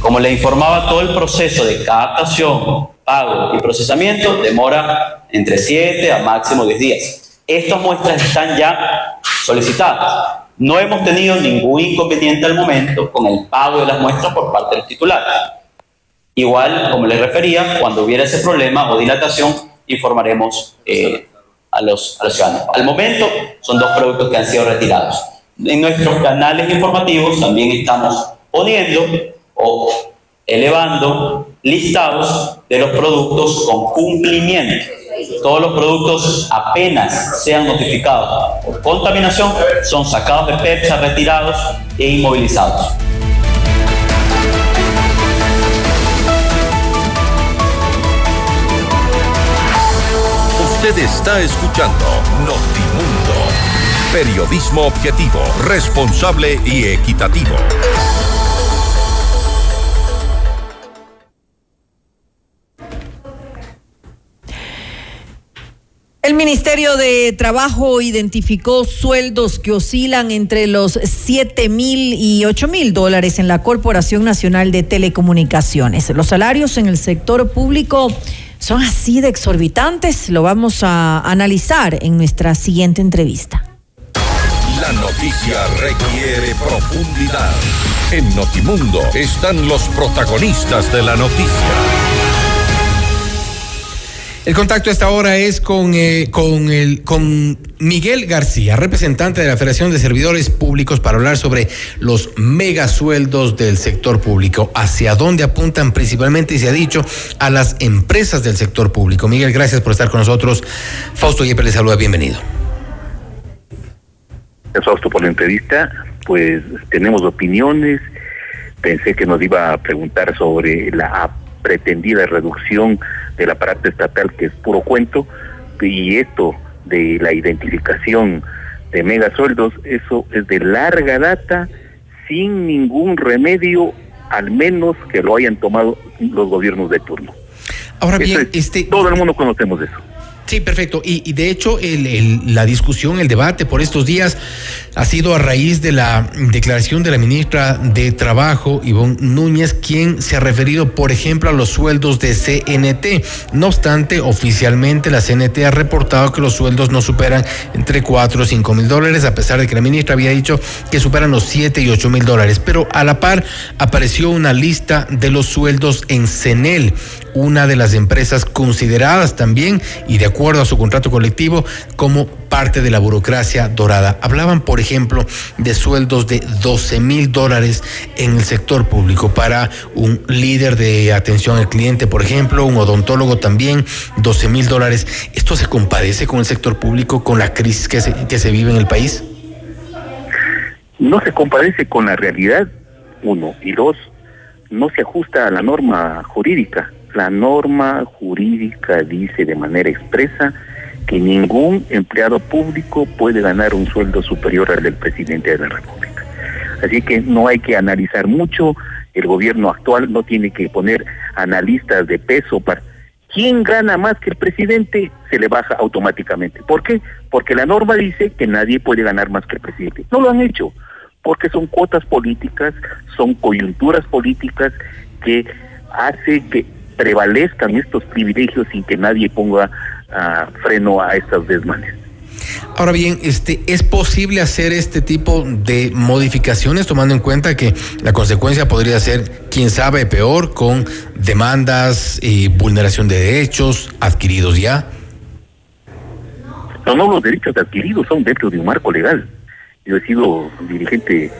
Como le informaba, todo el proceso de captación, pago y procesamiento demora entre 7 a máximo 10 días. Estas muestras están ya solicitadas. No hemos tenido ningún inconveniente al momento con el pago de las muestras por parte de los titulares. Igual, como les refería, cuando hubiera ese problema o dilatación, informaremos eh, a, los, a los ciudadanos. Al momento, son dos productos que han sido retirados. En nuestros canales informativos también estamos poniendo o elevando listados de los productos con cumplimiento. Todos los productos apenas sean notificados por contaminación son sacados de percha, retirados e inmovilizados. Usted está escuchando Notimundo. Periodismo objetivo, responsable y equitativo. El Ministerio de Trabajo identificó sueldos que oscilan entre los 7 mil y 8 mil dólares en la Corporación Nacional de Telecomunicaciones. Los salarios en el sector público son así de exorbitantes. Lo vamos a analizar en nuestra siguiente entrevista. La noticia requiere profundidad. En Notimundo están los protagonistas de la noticia. El contacto a esta hora es con, eh, con, el, con Miguel García, representante de la Federación de Servidores Públicos, para hablar sobre los megasueldos del sector público, hacia dónde apuntan principalmente, y se ha dicho, a las empresas del sector público. Miguel, gracias por estar con nosotros. Fausto Yepes le saluda, bienvenido. Gracias, Fausto, por la entrevista. Pues tenemos opiniones. Pensé que nos iba a preguntar sobre la pretendida reducción del aparato estatal, que es puro cuento, y esto de la identificación de megasueldos, eso es de larga data, sin ningún remedio, al menos que lo hayan tomado los gobiernos de turno. Ahora bien, es- este... todo el mundo conocemos eso. Sí, perfecto. Y, de hecho, la discusión, el debate por estos días ha sido a raíz de la declaración de la ministra de Trabajo, Ivonne Núñez, quien se ha referido, por ejemplo, a los sueldos de CNT. No obstante, oficialmente la CNT ha reportado que los sueldos no superan entre 4 o 5 mil dólares, a pesar de que la ministra había dicho que superan los 7 y 8 mil dólares. Pero a la par apareció una lista de los sueldos en CENEL. Una de las empresas consideradas también y de acuerdo a su contrato colectivo como parte de la burocracia dorada. Hablaban, por ejemplo, de sueldos de 12 mil dólares en el sector público para un líder de atención al cliente, por ejemplo, un odontólogo también, 12 mil dólares. ¿Esto se compadece con el sector público, con la crisis que se, que se vive en el país? No se compadece con la realidad, uno, y dos, no se ajusta a la norma jurídica. La norma jurídica dice de manera expresa que ningún empleado público puede ganar un sueldo superior al del presidente de la República. Así que no hay que analizar mucho, el gobierno actual no tiene que poner analistas de peso para... ¿Quién gana más que el presidente? Se le baja automáticamente. ¿Por qué? Porque la norma dice que nadie puede ganar más que el presidente. No lo han hecho, porque son cuotas políticas, son coyunturas políticas que hace que prevalezcan estos privilegios sin que nadie ponga ah, freno a estos desmanes. Ahora bien, este, ¿es posible hacer este tipo de modificaciones tomando en cuenta que la consecuencia podría ser, quién sabe, peor con demandas y vulneración de derechos adquiridos ya? No, no, los derechos adquiridos son dentro de un marco legal. Yo he sido dirigente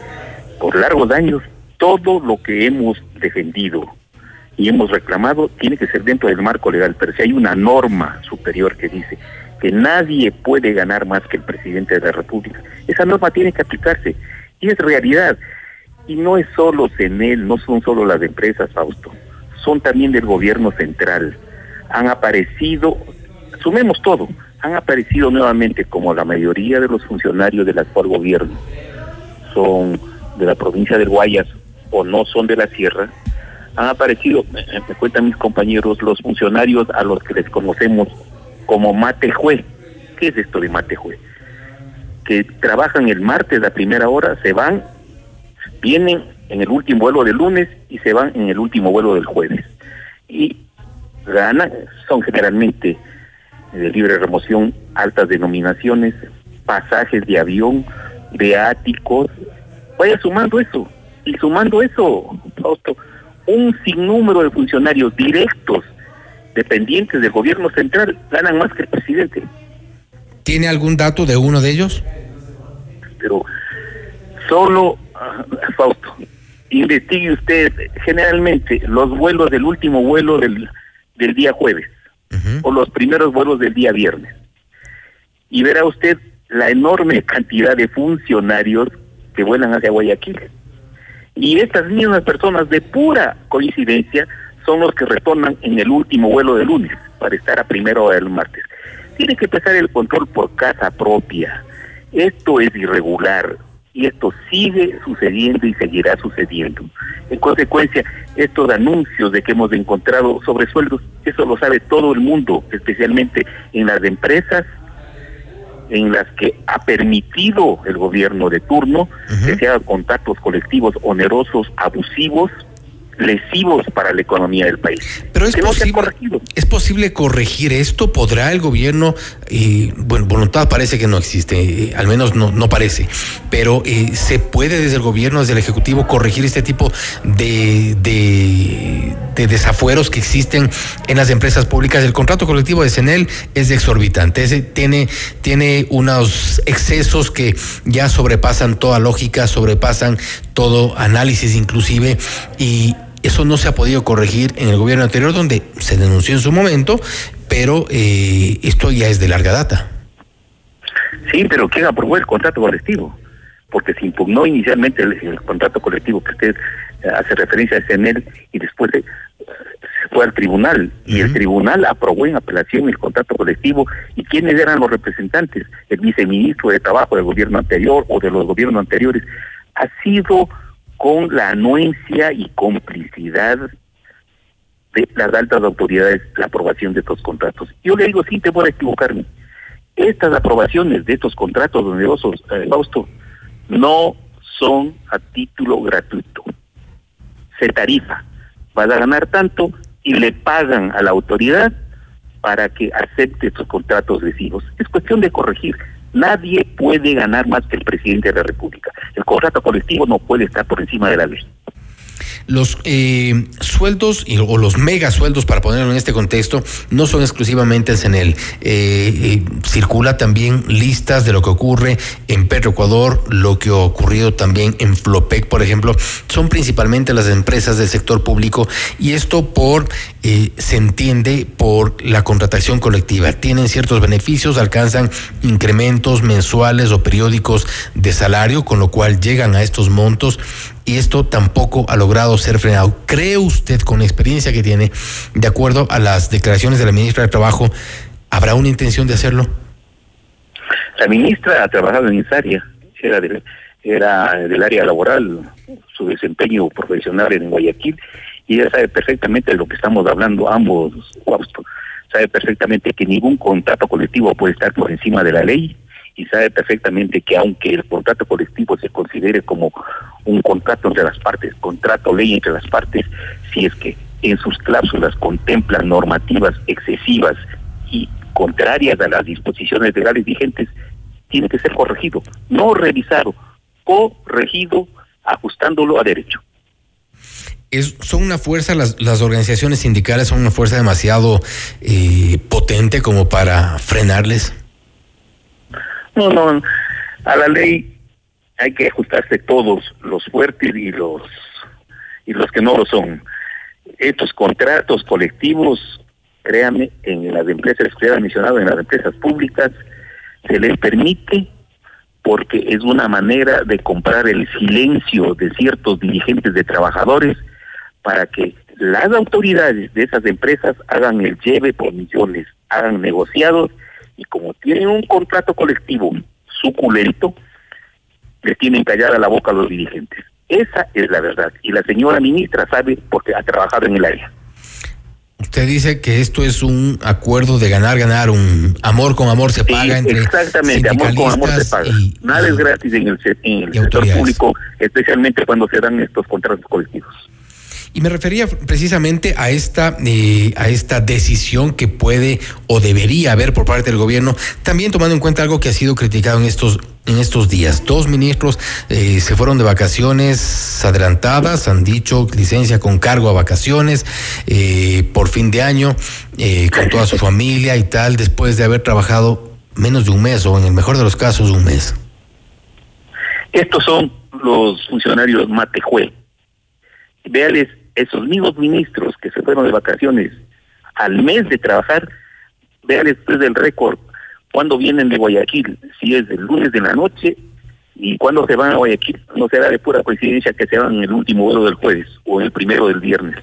por largos años. Todo lo que hemos defendido y hemos reclamado tiene que ser dentro del marco legal, pero si hay una norma superior que dice que nadie puede ganar más que el presidente de la República, esa norma tiene que aplicarse y es realidad. Y no es solo CENEL, no son solo las empresas, Fausto, son también del gobierno central. Han aparecido, sumemos todo, han aparecido nuevamente como la mayoría de los funcionarios del actual gobierno son de la provincia del Guayas o no son de la sierra, han aparecido, me, cuentan mis compañeros, los funcionarios a los que les conocemos como matejue. ¿Qué es esto de matejue? Que trabajan el martes a primera hora, se van, vienen en el último vuelo del lunes y se van en el último vuelo del jueves. Y ganan, son generalmente de libre remoción, altas denominaciones, pasajes de avión, de áticos. Vaya sumando eso. Y sumando eso, Fausto, un sinnúmero de funcionarios directos dependientes del gobierno central ganan más que el presidente. ¿Tiene algún dato de uno de ellos? Pero solo, ah, Fausto, investigue usted generalmente los vuelos del último vuelo del, del día jueves o los primeros vuelos del día viernes. Y verá usted la enorme cantidad de funcionarios que vuelan hacia Guayaquil. Y estas mismas personas de pura coincidencia son los que retornan en el último vuelo de lunes para estar a primero del martes. Tiene que empezar el control por casa propia. Esto es irregular y esto sigue sucediendo y seguirá sucediendo. En consecuencia, estos anuncios de que hemos encontrado sobresueldos, eso lo sabe todo el mundo, especialmente en las empresas en las que ha permitido el gobierno de turno que se hagan contactos colectivos onerosos, abusivos, lesivos para la economía del país. Pero es posible, es posible corregir esto. ¿Podrá el gobierno? Y bueno, voluntad parece que no existe, eh, al menos no, no parece. Pero eh, se puede desde el gobierno, desde el ejecutivo, corregir este tipo de, de, de desafueros que existen en las empresas públicas. El contrato colectivo de CENEL es exorbitante, Ese tiene, tiene unos excesos que ya sobrepasan toda lógica, sobrepasan todo análisis inclusive y eso no se ha podido corregir en el gobierno anterior donde se denunció en su momento, pero eh, esto ya es de larga data. Sí, pero ¿quién aprobó el contrato colectivo? Porque se impugnó inicialmente el, el contrato colectivo que usted eh, hace referencia a CNL y después eh, se fue al tribunal. Y el tribunal aprobó en apelación el contrato colectivo. Y quiénes eran los representantes, el viceministro de Trabajo del gobierno anterior o de los gobiernos anteriores, ha sido con la anuencia y complicidad de las altas autoridades la aprobación de estos contratos. Yo le digo sin temor a equivocarme, estas aprobaciones de estos contratos onerosos, eh, Fausto, no son a título gratuito. Se tarifa, vas a ganar tanto y le pagan a la autoridad para que acepte estos contratos lesivos. Es cuestión de corregir. Nadie puede ganar más que el presidente de la República. El contrato colectivo no puede estar por encima de la ley. Los eh, sueldos o los mega sueldos, para ponerlo en este contexto, no son exclusivamente en CENEL. Eh, eh, circula también listas de lo que ocurre en Petroecuador, lo que ha ocurrido también en Flopec, por ejemplo. Son principalmente las empresas del sector público y esto por, eh, se entiende, por la contratación colectiva. Tienen ciertos beneficios, alcanzan incrementos mensuales o periódicos de salario, con lo cual llegan a estos montos y esto tampoco ha logrado ser frenado. ¿Cree usted, con la experiencia que tiene, de acuerdo a las declaraciones de la ministra de Trabajo, habrá una intención de hacerlo? La ministra ha trabajado en esa área, era del, era del área laboral, su desempeño profesional en Guayaquil, y ella sabe perfectamente de lo que estamos hablando ambos, Fausto. Sabe perfectamente que ningún contrato colectivo puede estar por encima de la ley y sabe perfectamente que aunque el contrato colectivo se considere como un contrato entre las partes, contrato ley entre las partes, si es que en sus cláusulas contemplan normativas excesivas y contrarias a las disposiciones legales vigentes, tiene que ser corregido, no revisado, corregido, ajustándolo a derecho. Es, son una fuerza, las, las organizaciones sindicales son una fuerza demasiado eh, potente como para frenarles. No, no, a la ley hay que ajustarse todos, los fuertes y los y los que no lo son. Estos contratos colectivos, créame, en las empresas que han mencionado, en las empresas públicas, se les permite porque es una manera de comprar el silencio de ciertos dirigentes de trabajadores para que las autoridades de esas empresas hagan el lleve por millones, hagan negociados y como tienen un contrato colectivo suculento, le tienen callada la boca a los dirigentes. Esa es la verdad. Y la señora ministra sabe porque ha trabajado en el área. Usted dice que esto es un acuerdo de ganar, ganar, un amor con amor se paga Sí, entre exactamente, amor con amor se paga. Nada es gratis en el, en el sector público, especialmente cuando se dan estos contratos colectivos. Y me refería precisamente a esta, eh, a esta decisión que puede o debería haber por parte del gobierno, también tomando en cuenta algo que ha sido criticado en estos, en estos días. Dos ministros eh, se fueron de vacaciones adelantadas, han dicho licencia con cargo a vacaciones eh, por fin de año, eh, con toda su familia y tal, después de haber trabajado menos de un mes o en el mejor de los casos un mes. Estos son los funcionarios matejue. Véales, esos mismos ministros que se fueron de vacaciones al mes de trabajar, véales después del récord, cuando vienen de Guayaquil, si es del lunes de la noche y cuando se van a Guayaquil, no será de pura coincidencia que se van en el último vuelo del jueves o el primero del viernes.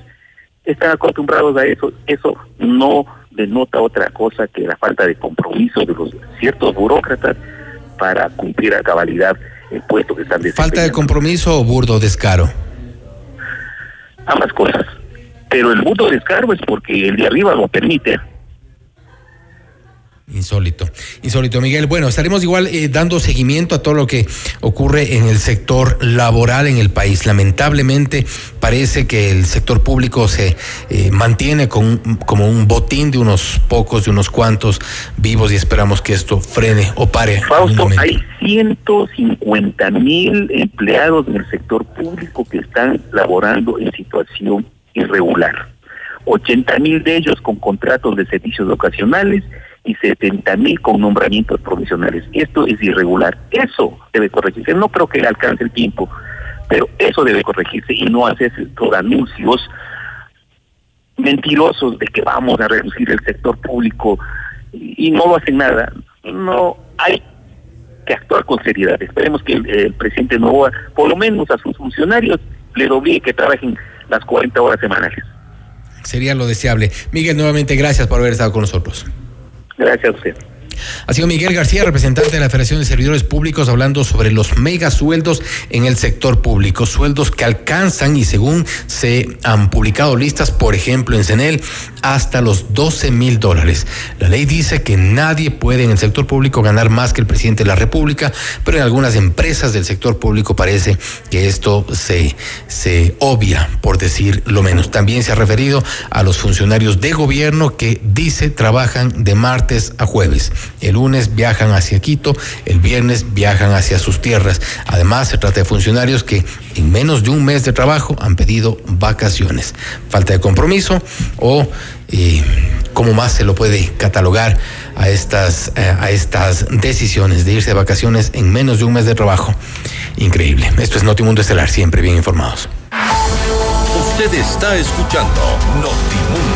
Están acostumbrados a eso, eso no denota otra cosa que la falta de compromiso de los ciertos burócratas para cumplir a cabalidad el puesto que están Falta de compromiso o burdo descaro. Ambas cosas. Pero el mundo descargo es porque el de arriba lo permite. Insólito, insólito, Miguel. Bueno, estaremos igual eh, dando seguimiento a todo lo que ocurre en el sector laboral en el país. Lamentablemente parece que el sector público se eh, mantiene con, como un botín de unos pocos, de unos cuantos vivos y esperamos que esto frene o pare. Fausto, hay 150 mil empleados en el sector público que están laborando en situación irregular. 80 mil de ellos con contratos de servicios ocasionales y 70 mil con nombramientos provisionales. Esto es irregular. Eso debe corregirse. No creo que le alcance el tiempo, pero eso debe corregirse y no hacerse todos anuncios mentirosos de que vamos a reducir el sector público y y no lo hacen nada. No hay que actuar con seriedad. Esperemos que el, el presidente Novoa, por lo menos a sus funcionarios, les obligue que trabajen las 40 horas semanales. Sería lo deseable. Miguel, nuevamente gracias por haber estado con nosotros. Gracias a usted. Ha sido Miguel García, representante de la Federación de Servidores Públicos, hablando sobre los mega sueldos en el sector público. Sueldos que alcanzan, y según se han publicado listas, por ejemplo, en CENEL, hasta los 12 mil dólares. La ley dice que nadie puede en el sector público ganar más que el presidente de la República, pero en algunas empresas del sector público parece que esto se, se obvia, por decir lo menos. También se ha referido a los funcionarios de gobierno que dice trabajan de martes a jueves. El lunes viajan hacia Quito, el viernes viajan hacia sus tierras. Además, se trata de funcionarios que en menos de un mes de trabajo han pedido vacaciones. Falta de compromiso o eh, cómo más se lo puede catalogar a estas, eh, a estas decisiones de irse de vacaciones en menos de un mes de trabajo. Increíble. Esto es Notimundo Estelar, siempre bien informados. Usted está escuchando Notimundo.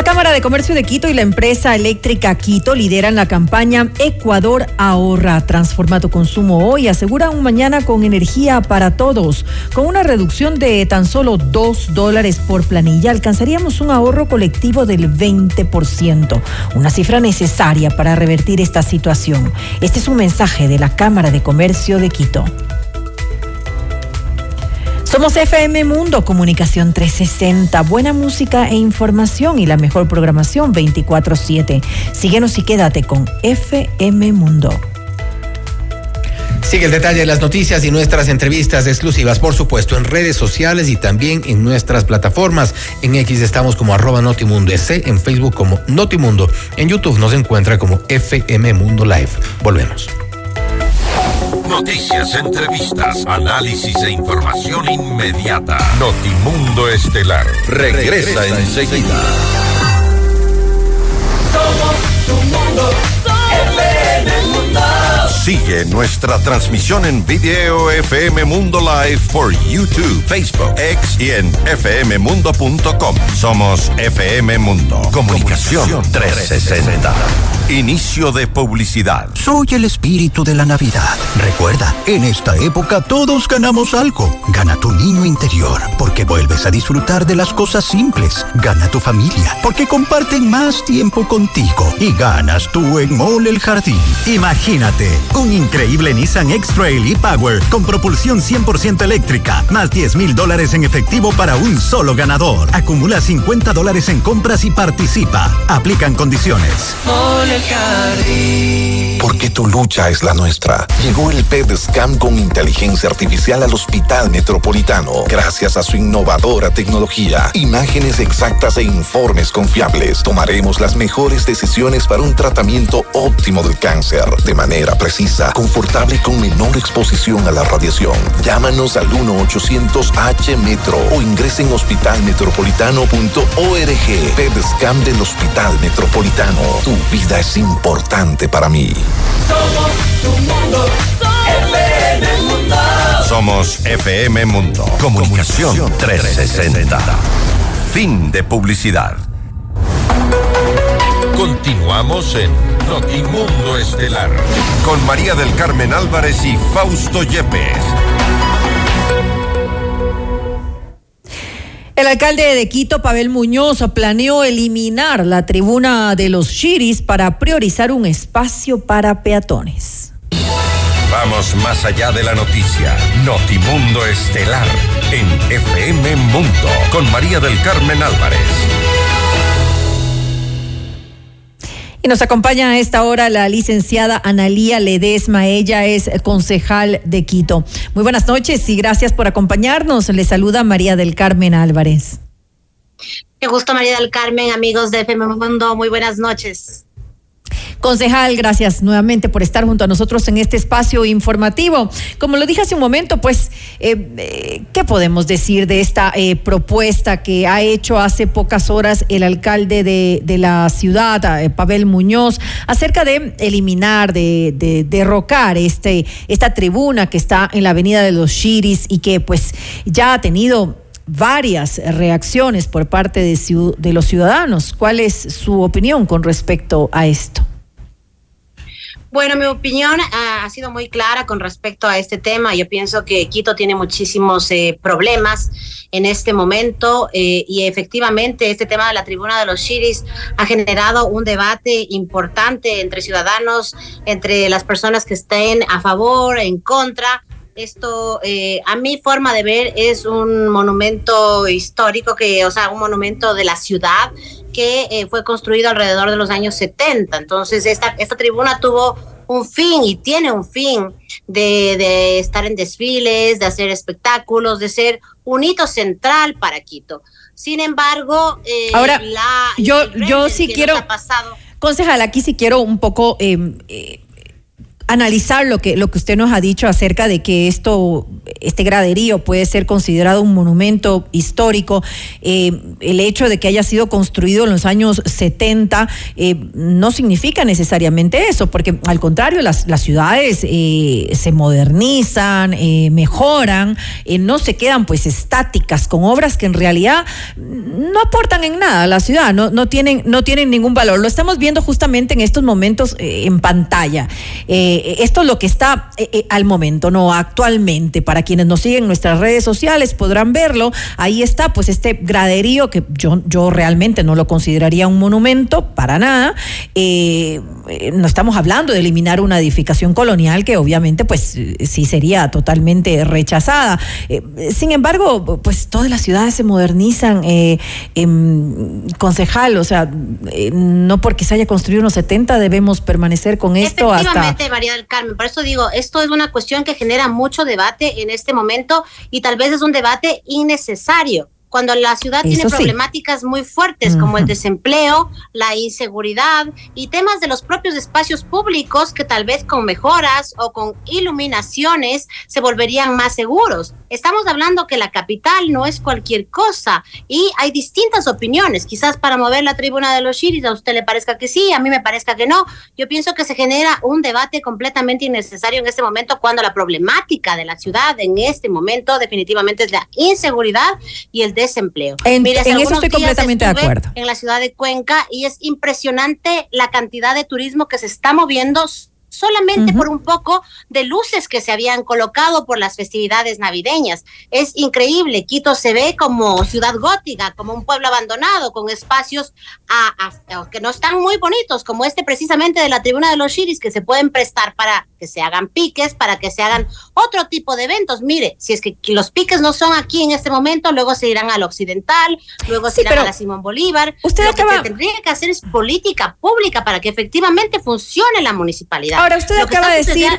La Cámara de Comercio de Quito y la empresa eléctrica Quito lideran la campaña Ecuador ahorra, transforma tu consumo hoy, asegura un mañana con energía para todos. Con una reducción de tan solo dos dólares por planilla, alcanzaríamos un ahorro colectivo del 20%, una cifra necesaria para revertir esta situación. Este es un mensaje de la Cámara de Comercio de Quito. Somos FM Mundo Comunicación 360, buena música e información y la mejor programación 24/7. Síguenos y quédate con FM Mundo. Sigue el detalle de las noticias y nuestras entrevistas exclusivas, por supuesto, en redes sociales y también en nuestras plataformas. En X estamos como arroba Notimundo S, en Facebook como Notimundo, en YouTube nos encuentra como FM Mundo Live. Volvemos. Noticias, entrevistas, análisis e información inmediata. Notimundo Estelar regresa, enseguida. Somos tu Mundo. Sigue nuestra transmisión en video FM Mundo Live por YouTube, Facebook, X y en fmmundo.com. Somos FM Mundo. Comunicación 360. Inicio de publicidad. Soy el espíritu de la Navidad. Recuerda, en esta época todos ganamos algo. Gana tu niño interior, porque vuelves a disfrutar de las cosas simples. Gana tu familia, porque comparten más tiempo contigo. Y ganas tú en Mole el Jardín. Imagínate, un increíble Nissan X-Trail e-Power con propulsión 100% eléctrica, más 10 mil dólares en efectivo para un solo ganador. Acumula 50 dólares en compras y participa. Aplican condiciones. Porque tu lucha es la nuestra. Llegó el PED Scan con inteligencia artificial al Hospital Metropolitano. Gracias a su innovadora tecnología, imágenes exactas e informes confiables, tomaremos las mejores decisiones para un tratamiento óptimo del cáncer, de manera precisa, confortable y con menor exposición a la radiación. Llámanos al 1-800-H-METRO o ingresen en hospitalmetropolitano.org. PED Scan del Hospital Metropolitano. Tu vida es importante para mí. Somos tu mundo, FM Mundo. Somos FM Mundo. Comunicación 360. Fin de publicidad. Continuamos en Notimundo Estelar con María del Carmen Álvarez y Fausto Yepes. El alcalde de Quito, Pavel Muñoz, planeó eliminar la tribuna de los Chiris para priorizar un espacio para peatones. Vamos más allá de la noticia. Notimundo Estelar en FM Mundo con María del Carmen Álvarez. Y nos acompaña a esta hora la licenciada Analía Ledesma. Ella es concejal de Quito. Muy buenas noches y gracias por acompañarnos. Le saluda María del Carmen Álvarez. Qué gusto, María del Carmen, amigos de FM Mundo. Muy buenas noches. Concejal, gracias nuevamente por estar junto a nosotros en este espacio informativo. Como lo dije hace un momento, pues, eh, eh, ¿qué podemos decir de esta eh, propuesta que ha hecho hace pocas horas el alcalde de, la ciudad, Pavel Muñoz, acerca de eliminar, de, de derrocar este, esta tribuna que está en la avenida de los Chiris y que pues ya ha tenido varias reacciones por parte de, los ciudadanos. ¿Cuál es su opinión con respecto a esto? Bueno, mi opinión ah, ha sido muy clara con respecto a este tema. Yo pienso que Quito tiene muchísimos eh, problemas en este momento eh, y efectivamente este tema de la tribuna de los Chiris ha generado un debate importante entre ciudadanos, entre las personas que estén a favor, en contra. Esto, eh, a mi forma de ver, es un monumento histórico, que, o sea, un monumento de la ciudad que eh, fue construido alrededor de los años 70. Entonces, esta, esta tribuna tuvo un fin y tiene un fin de, de estar en desfiles, de hacer espectáculos, de ser un hito central para Quito. Sin embargo, eh, Ahora, la, yo, yo sí quiero, pasado concejal, aquí sí quiero un poco eh, eh, analizar lo que, lo que usted nos ha dicho acerca de que esto, este graderío puede ser considerado un monumento histórico. Eh, el hecho de que haya sido construido en los años 70 eh, no significa necesariamente eso, porque al contrario, las, las ciudades eh, se modernizan, mejoran, no se quedan pues estáticas con obras que en realidad no aportan en nada a la ciudad, no, no, tienen, no tienen ningún valor. Lo estamos viendo justamente en estos momentos en pantalla. Esto es lo que está eh, eh, al momento, no actualmente. Para quienes nos siguen en nuestras redes sociales podrán verlo. Ahí está, pues este graderío que yo, yo realmente no lo consideraría un monumento para nada. Eh, eh, no estamos hablando de eliminar una edificación colonial que obviamente pues eh, sí sería totalmente rechazada. Eh, sin embargo, pues todas las ciudades se modernizan, eh, em, concejal, o sea, eh, no porque se haya construido en los 70 debemos permanecer con esto hasta... Efectivamente, Carmen. Por eso digo, esto es una cuestión que genera mucho debate en este momento y tal vez es un debate innecesario. Cuando la ciudad tiene Eso sí. problemáticas muy fuertes como el desempleo, la inseguridad y temas de los propios espacios públicos que tal vez con mejoras o con iluminaciones se volverían más seguros. Estamos hablando que la capital no es cualquier cosa y hay distintas opiniones. Quizás para mover la tribuna de los Shiris a usted le parezca que sí, a mí me parezca que no. Yo pienso que se genera un debate completamente innecesario en este momento cuando la problemática de la ciudad en este momento definitivamente es la inseguridad y el desempleo. En- hace en eso estoy completamente de acuerdo. En la ciudad de Cuenca y es impresionante la cantidad de turismo que se está moviendo solamente por un poco de luces que se habían colocado por las festividades navideñas. Es increíble, Quito se ve como ciudad gótica, como un pueblo abandonado, con espacios a- a- que no están muy bonitos, como este precisamente de la tribuna de los Shiris, que se pueden prestar para que se hagan piques, para que se hagan otro tipo de eventos. Mire, si es que los piques no son aquí en este momento, luego se irán al occidental, luego se irán a la Simón Bolívar. usted Lo que se tendría que hacer es política pública para que efectivamente funcione la municipalidad. Ahora, usted acaba de decir,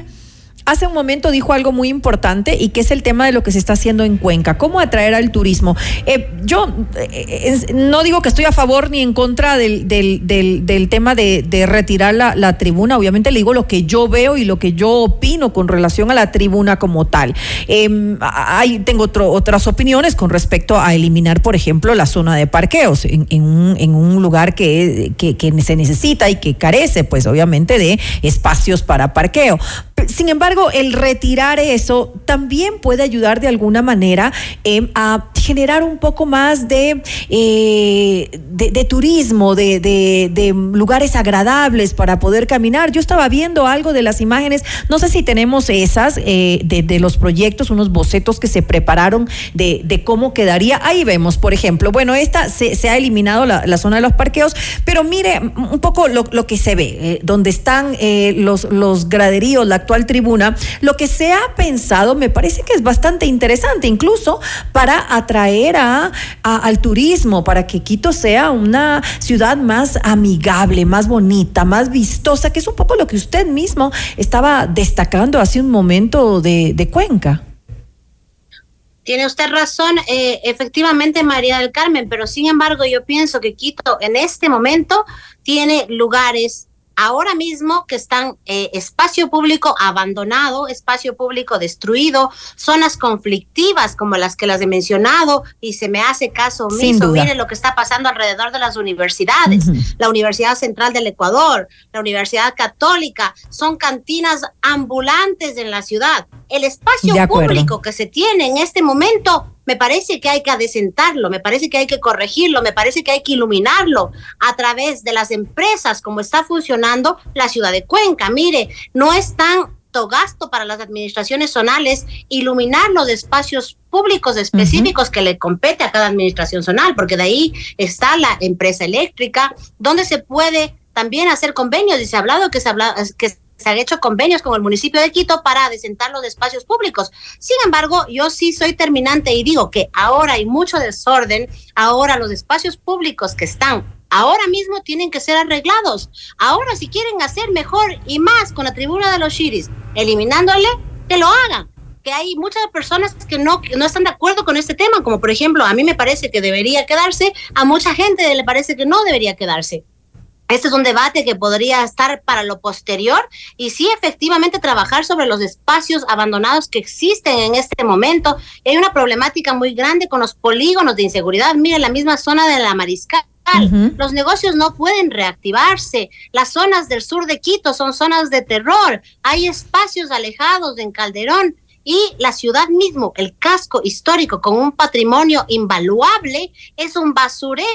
hace un momento dijo algo muy importante y que es el tema de lo que se está haciendo en Cuenca, cómo atraer al turismo. Eh, yo eh, no digo que estoy a favor ni en contra del, del, tema de, retirar la, tribuna, obviamente le digo lo que yo veo y lo que yo opino con relación a la tribuna como tal. Eh, hay, tengo otro- otras opiniones con respecto a eliminar, por ejemplo, la zona de parqueos en, un, lugar que, que, se necesita y que carece, pues obviamente, de espacios para parqueo. Sin embargo, el retirar eso también puede ayudar de alguna manera eh, a generar un poco más de, eh, de, turismo, de, de- lugares agradables para poder caminar. Yo estaba viendo algo de las imágenes, no sé si tenemos esas eh, de, los proyectos, unos bocetos que se prepararon de, cómo quedaría. Ahí vemos, por ejemplo, bueno, esta se, se ha eliminado la, la zona de los parqueos, pero mire un poco lo, lo que se ve, eh, donde están eh, los, los graderíos, la actual tribuna, lo que se ha pensado me parece que es bastante interesante, incluso para atraer a, al turismo, para que Quito sea una ciudad más amigable, más bonita, más vistosa, que es un poco lo que usted mismo estaba destacando hace un momento de, de Cuenca. Tiene usted razón, eh, efectivamente, María del Carmen, pero sin embargo yo pienso que Quito en este momento tiene lugares ahora mismo que están eh, espacio público abandonado, espacio público destruido, zonas conflictivas como las que las he mencionado y se me hace caso omiso. Miren lo que está pasando alrededor de las universidades, la Universidad Central del Ecuador, la Universidad Católica, son cantinas ambulantes en la ciudad. El espacio público que se tiene en este momento, me parece que hay que adecentarlo, me parece que hay que corregirlo, me parece que hay que iluminarlo a través de las empresas, como está funcionando la ciudad de Cuenca. Mire, no es tanto gasto para las administraciones zonales iluminar los espacios públicos específicos que le compete a cada administración zonal, porque de ahí está la empresa eléctrica, donde se puede también hacer convenios, y se ha hablado que se ha hablado, que se han hecho convenios con el municipio de Quito para adecentar los espacios públicos. Sin embargo, yo sí soy terminante y digo que ahora hay mucho desorden, ahora los espacios públicos que están ahora mismo tienen que ser arreglados. Ahora si quieren hacer mejor y más con la tribuna de los Shiris, eliminándole, que lo hagan. Que hay muchas personas que no, que no están de acuerdo con este tema, como por ejemplo, a mí me parece que debería quedarse, a mucha gente le parece que no debería quedarse. Este es un debate que podría estar para lo posterior y sí efectivamente trabajar sobre los espacios abandonados que existen en este momento. Y hay una problemática muy grande con los polígonos de inseguridad. Mira, la misma zona de la Mariscal. Los negocios no pueden reactivarse. Las zonas del sur de Quito son zonas de terror. Hay espacios alejados en Calderón y la ciudad mismo, el casco histórico con un patrimonio invaluable, es un basurero.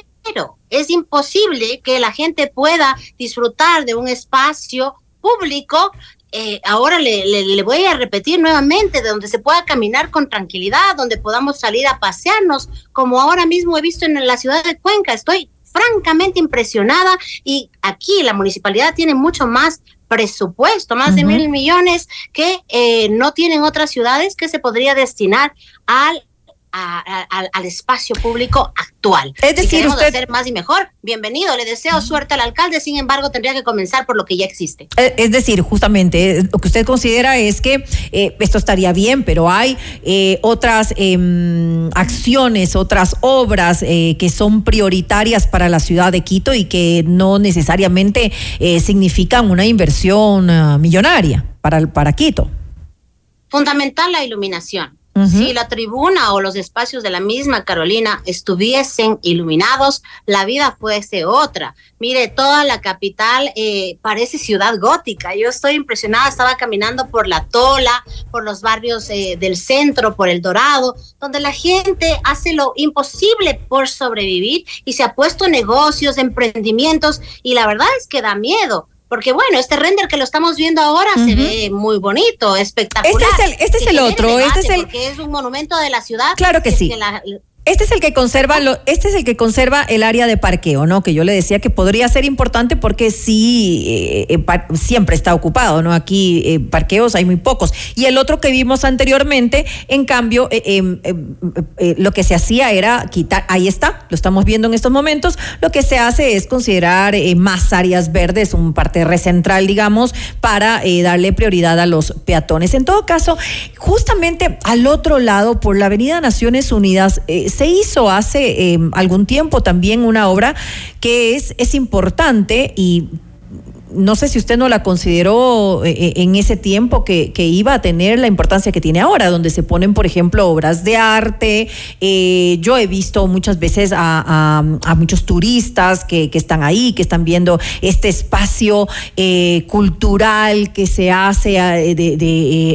Es imposible que la gente pueda disfrutar de un espacio público. Eh, ahora le, le, le voy a repetir nuevamente, de donde se pueda caminar con tranquilidad, donde podamos salir a pasearnos, como ahora mismo he visto en la ciudad de Cuenca. Estoy francamente impresionada y aquí la municipalidad tiene mucho más presupuesto, más de mil millones que eh, no tienen otras ciudades que se podría destinar al a- a- al- espacio público actual. Es decir, si usted- hacer más y mejor, bienvenido, le deseo suerte al alcalde, sin embargo, tendría que comenzar por lo que ya existe. Eh, Es decir, justamente, eh, lo que usted considera es que eh, esto estaría bien, pero hay eh, otras em, acciones, otras obras que son prioritarias para la ciudad de Quito y que no necesariamente significan una inversión ah, millonaria para, para Quito. Fundamental la iluminación. Si la tribuna o los espacios de la misma Carolina estuviesen iluminados, la vida fuese otra. Mire, toda la capital eh, parece ciudad gótica. Yo estoy impresionada, estaba caminando por la Tola, por los barrios eh, del centro, por el Dorado, donde la gente hace lo imposible por sobrevivir y se ha puesto negocios, emprendimientos, y la verdad es que da miedo. Porque bueno, este render que lo estamos viendo ahora se Ujú. ve muy bonito, espectacular. Este es el- este es Que el otro, este es el- Porque es un monumento de la ciudad. Claro que sí. la- Este es el que conserva lo, este es el que conserva el área de parqueo, ¿no? Que yo le decía que podría ser importante porque sí eh, eh, siempre está ocupado, ¿no? Aquí eh, parqueos hay muy pocos. Y el otro que vimos anteriormente, en cambio, lo que se hacía era quitar, ahí está, lo estamos viendo en estos momentos, lo que se hace es considerar más áreas verdes, un parterre central, digamos, para darle prioridad a los peatones. En todo caso, justamente al otro lado, por la Avenida Naciones Unidas, se hizo hace eh, algún tiempo también una obra que es, es importante y no sé si usted no la consideró eh, eh, en ese tiempo que, que iba a tener la importancia que tiene ahora, donde se ponen, por ejemplo, obras de arte. Eh, yo he visto muchas veces a, a- muchos turistas que, que están ahí, que están viendo este espacio cultural que se hace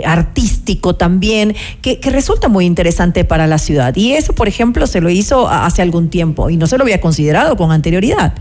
artístico también, que, que resulta muy interesante para la ciudad. Y eso, por ejemplo, se lo hizo hace algún tiempo y no se lo había considerado con anterioridad.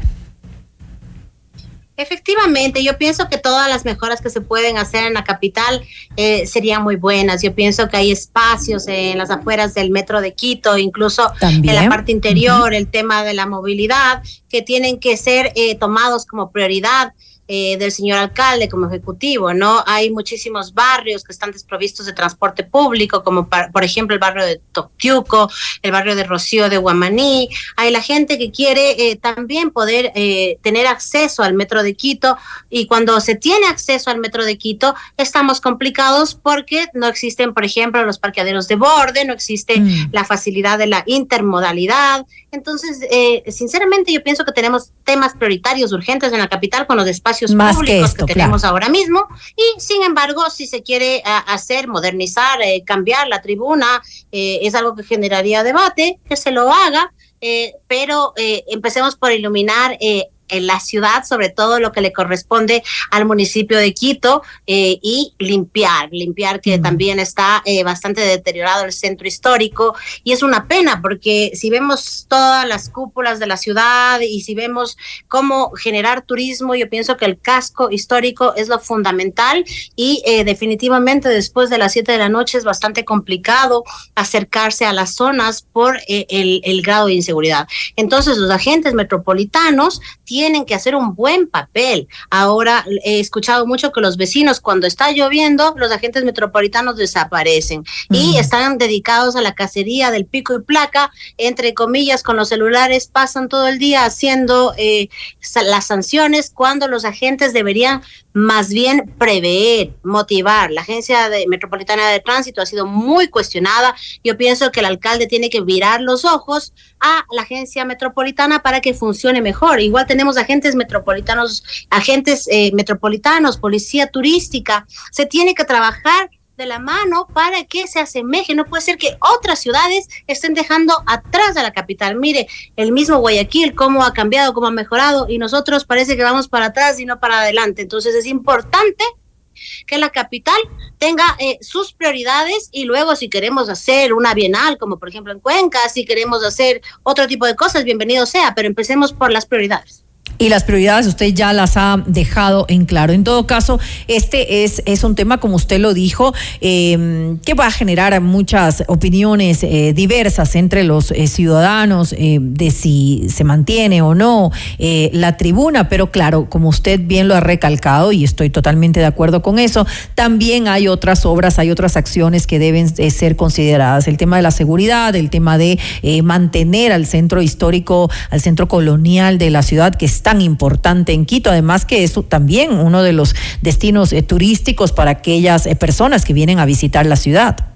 Efectivamente, yo pienso que todas las mejoras que se pueden hacer en la capital eh, serían muy buenas. Yo pienso que hay espacios en las afueras del metro de Quito, incluso También. en la parte interior, el tema de la movilidad, que tienen que ser eh, tomados como prioridad. Eh, del señor alcalde como ejecutivo, ¿no? Hay muchísimos barrios que están desprovistos de transporte público, como pa- por ejemplo el barrio de Toctiuco, el barrio de Rocío de Guamaní. Hay la gente que quiere eh, también poder eh, tener acceso al metro de Quito y cuando se tiene acceso al metro de Quito estamos complicados porque no existen, por ejemplo, los parqueaderos de borde, no existe la facilidad de la intermodalidad. Entonces, eh, sinceramente yo pienso que tenemos temas prioritarios urgentes en la capital con los espacios Más que públicos esto, que tenemos claro. ahora mismo y sin embargo, si se quiere a- hacer, modernizar, eh, cambiar la tribuna, eh, es algo que generaría debate, que se lo haga, eh, pero eh, empecemos por iluminar eh, en la ciudad, sobre todo lo que le corresponde al municipio de Quito eh, y limpiar, limpiar que también está eh, bastante deteriorado el centro histórico. Y es una pena porque si vemos todas las cúpulas de la ciudad y si vemos cómo generar turismo, yo pienso que el casco histórico es lo fundamental. Y eh, definitivamente después de las 7 de la noche es bastante complicado acercarse a las zonas por eh, el, el grado de inseguridad. Entonces los agentes metropolitanos tienen tienen que hacer un buen papel. Ahora he escuchado mucho que los vecinos cuando está lloviendo, los agentes metropolitanos desaparecen y están dedicados a la cacería del pico y placa, entre comillas, con los celulares, pasan todo el día haciendo eh, las sanciones cuando los agentes deberían más bien prever, motivar. La agencia de- metropolitana de tránsito ha sido muy cuestionada. Yo pienso que el alcalde tiene que virar los ojos a la agencia metropolitana para que funcione mejor. Igual tenemos agentes metropolitanos, agentes eh, metropolitanos, policía turística. Se tiene que trabajar de la mano para que se asemeje. No puede ser que otras ciudades estén dejando atrás a la capital. Mire, el mismo Guayaquil, cómo ha cambiado, cómo ha mejorado, y nosotros parece que vamos para atrás y no para adelante. Entonces es importante que la capital tenga eh, sus prioridades y luego si queremos hacer una bienal, como por ejemplo en Cuenca, si queremos hacer otro tipo de cosas, bienvenido sea, pero empecemos por las prioridades. Y las prioridades usted ya las ha dejado en claro. En todo caso, este es, es un tema, como usted lo dijo, eh, que va a generar muchas opiniones eh, diversas entre los eh, ciudadanos eh, de si se mantiene o no la tribuna. Pero claro, como usted bien lo ha recalcado, y estoy totalmente de acuerdo con eso, también hay otras obras, hay otras acciones que deben ser consideradas. El tema de la seguridad, el tema de mantener al centro histórico, al centro colonial de la ciudad, que es tan importante en Quito, además que es también uno de los destinos eh, turísticos para aquellas eh, personas que vienen a visitar la ciudad.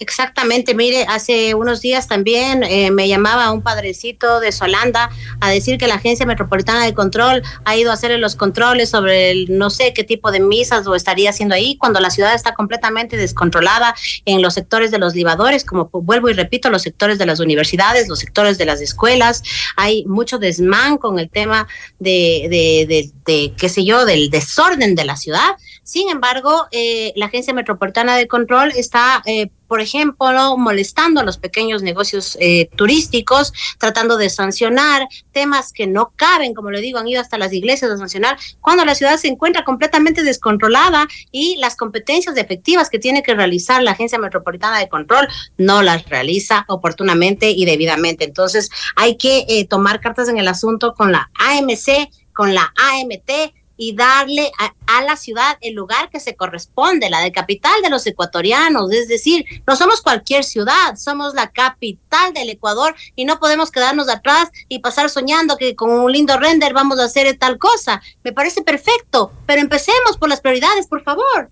Exactamente, mire, hace unos días también eh, me llamaba un padrecito de Solanda a decir que la Agencia Metropolitana de Control ha ido a hacer los controles sobre el no sé qué tipo de misas lo estaría haciendo ahí, cuando la ciudad está completamente descontrolada en los sectores de los libadores, como vuelvo y repito, los sectores de las universidades, los sectores de las escuelas, hay mucho desmán con el tema de, de, de, de, qué sé yo, del desorden de la ciudad. Sin embargo, eh, la Agencia Metropolitana de Control está, eh, por ejemplo, molestando a los pequeños negocios eh, turísticos, tratando de sancionar temas que no caben, como le digo, han ido hasta las iglesias a sancionar, cuando la ciudad se encuentra completamente descontrolada y las competencias efectivas que tiene que realizar la Agencia Metropolitana de Control no las realiza oportunamente y debidamente. Entonces, hay que eh, tomar cartas en el asunto con la AMC, con la AMT, y darle a, a, la ciudad el lugar que se corresponde, la de capital de los ecuatorianos. Es decir, no somos cualquier ciudad, somos la capital del Ecuador y no podemos quedarnos atrás y pasar soñando que con un lindo render vamos a hacer tal cosa. Me parece perfecto, pero empecemos por las prioridades, por favor.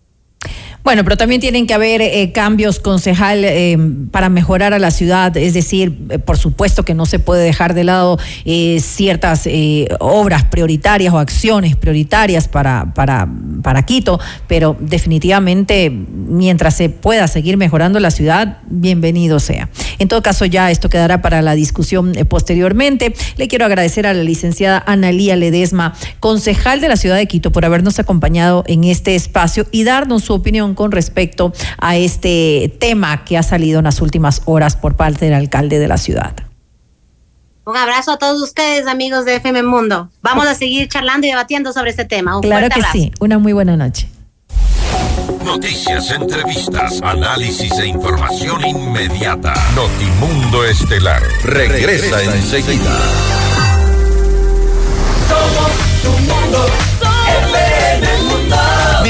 Bueno, pero también tienen que haber eh, cambios, concejal, eh, para mejorar a la ciudad. Es decir, eh, por supuesto que no se puede dejar de lado ciertas obras prioritarias o acciones prioritarias para, para, para Quito, pero definitivamente mientras se pueda seguir mejorando la ciudad, bienvenido sea. En todo caso, ya esto quedará para la discusión posteriormente. Le quiero agradecer a la licenciada Analía Ledesma, concejal de la ciudad de Quito, por habernos acompañado en este espacio y darnos su opinión con respecto a este tema que ha salido en las últimas horas por parte del alcalde de la ciudad. Un abrazo a todos ustedes, amigos de FM Mundo. Vamos a seguir charlando y debatiendo sobre este tema. Un claro que abrazo. sí. Una muy buena noche. Noticias, entrevistas, análisis e información inmediata. Notimundo Estelar regresa enseguida. Somos tu mundo.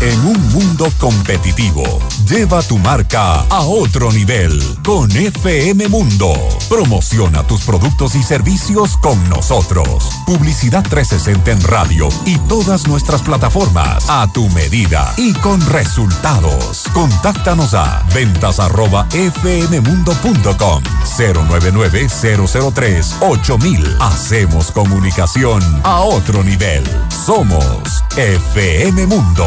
En un mundo competitivo. Lleva tu marca a otro nivel con FM Mundo. Promociona tus productos y servicios con nosotros. Publicidad 360 en radio y todas nuestras plataformas a tu medida y con resultados. Contáctanos a ventas arroba fmmundo.com 099 003 8000. Hacemos comunicación a otro nivel. Somos FM Mundo.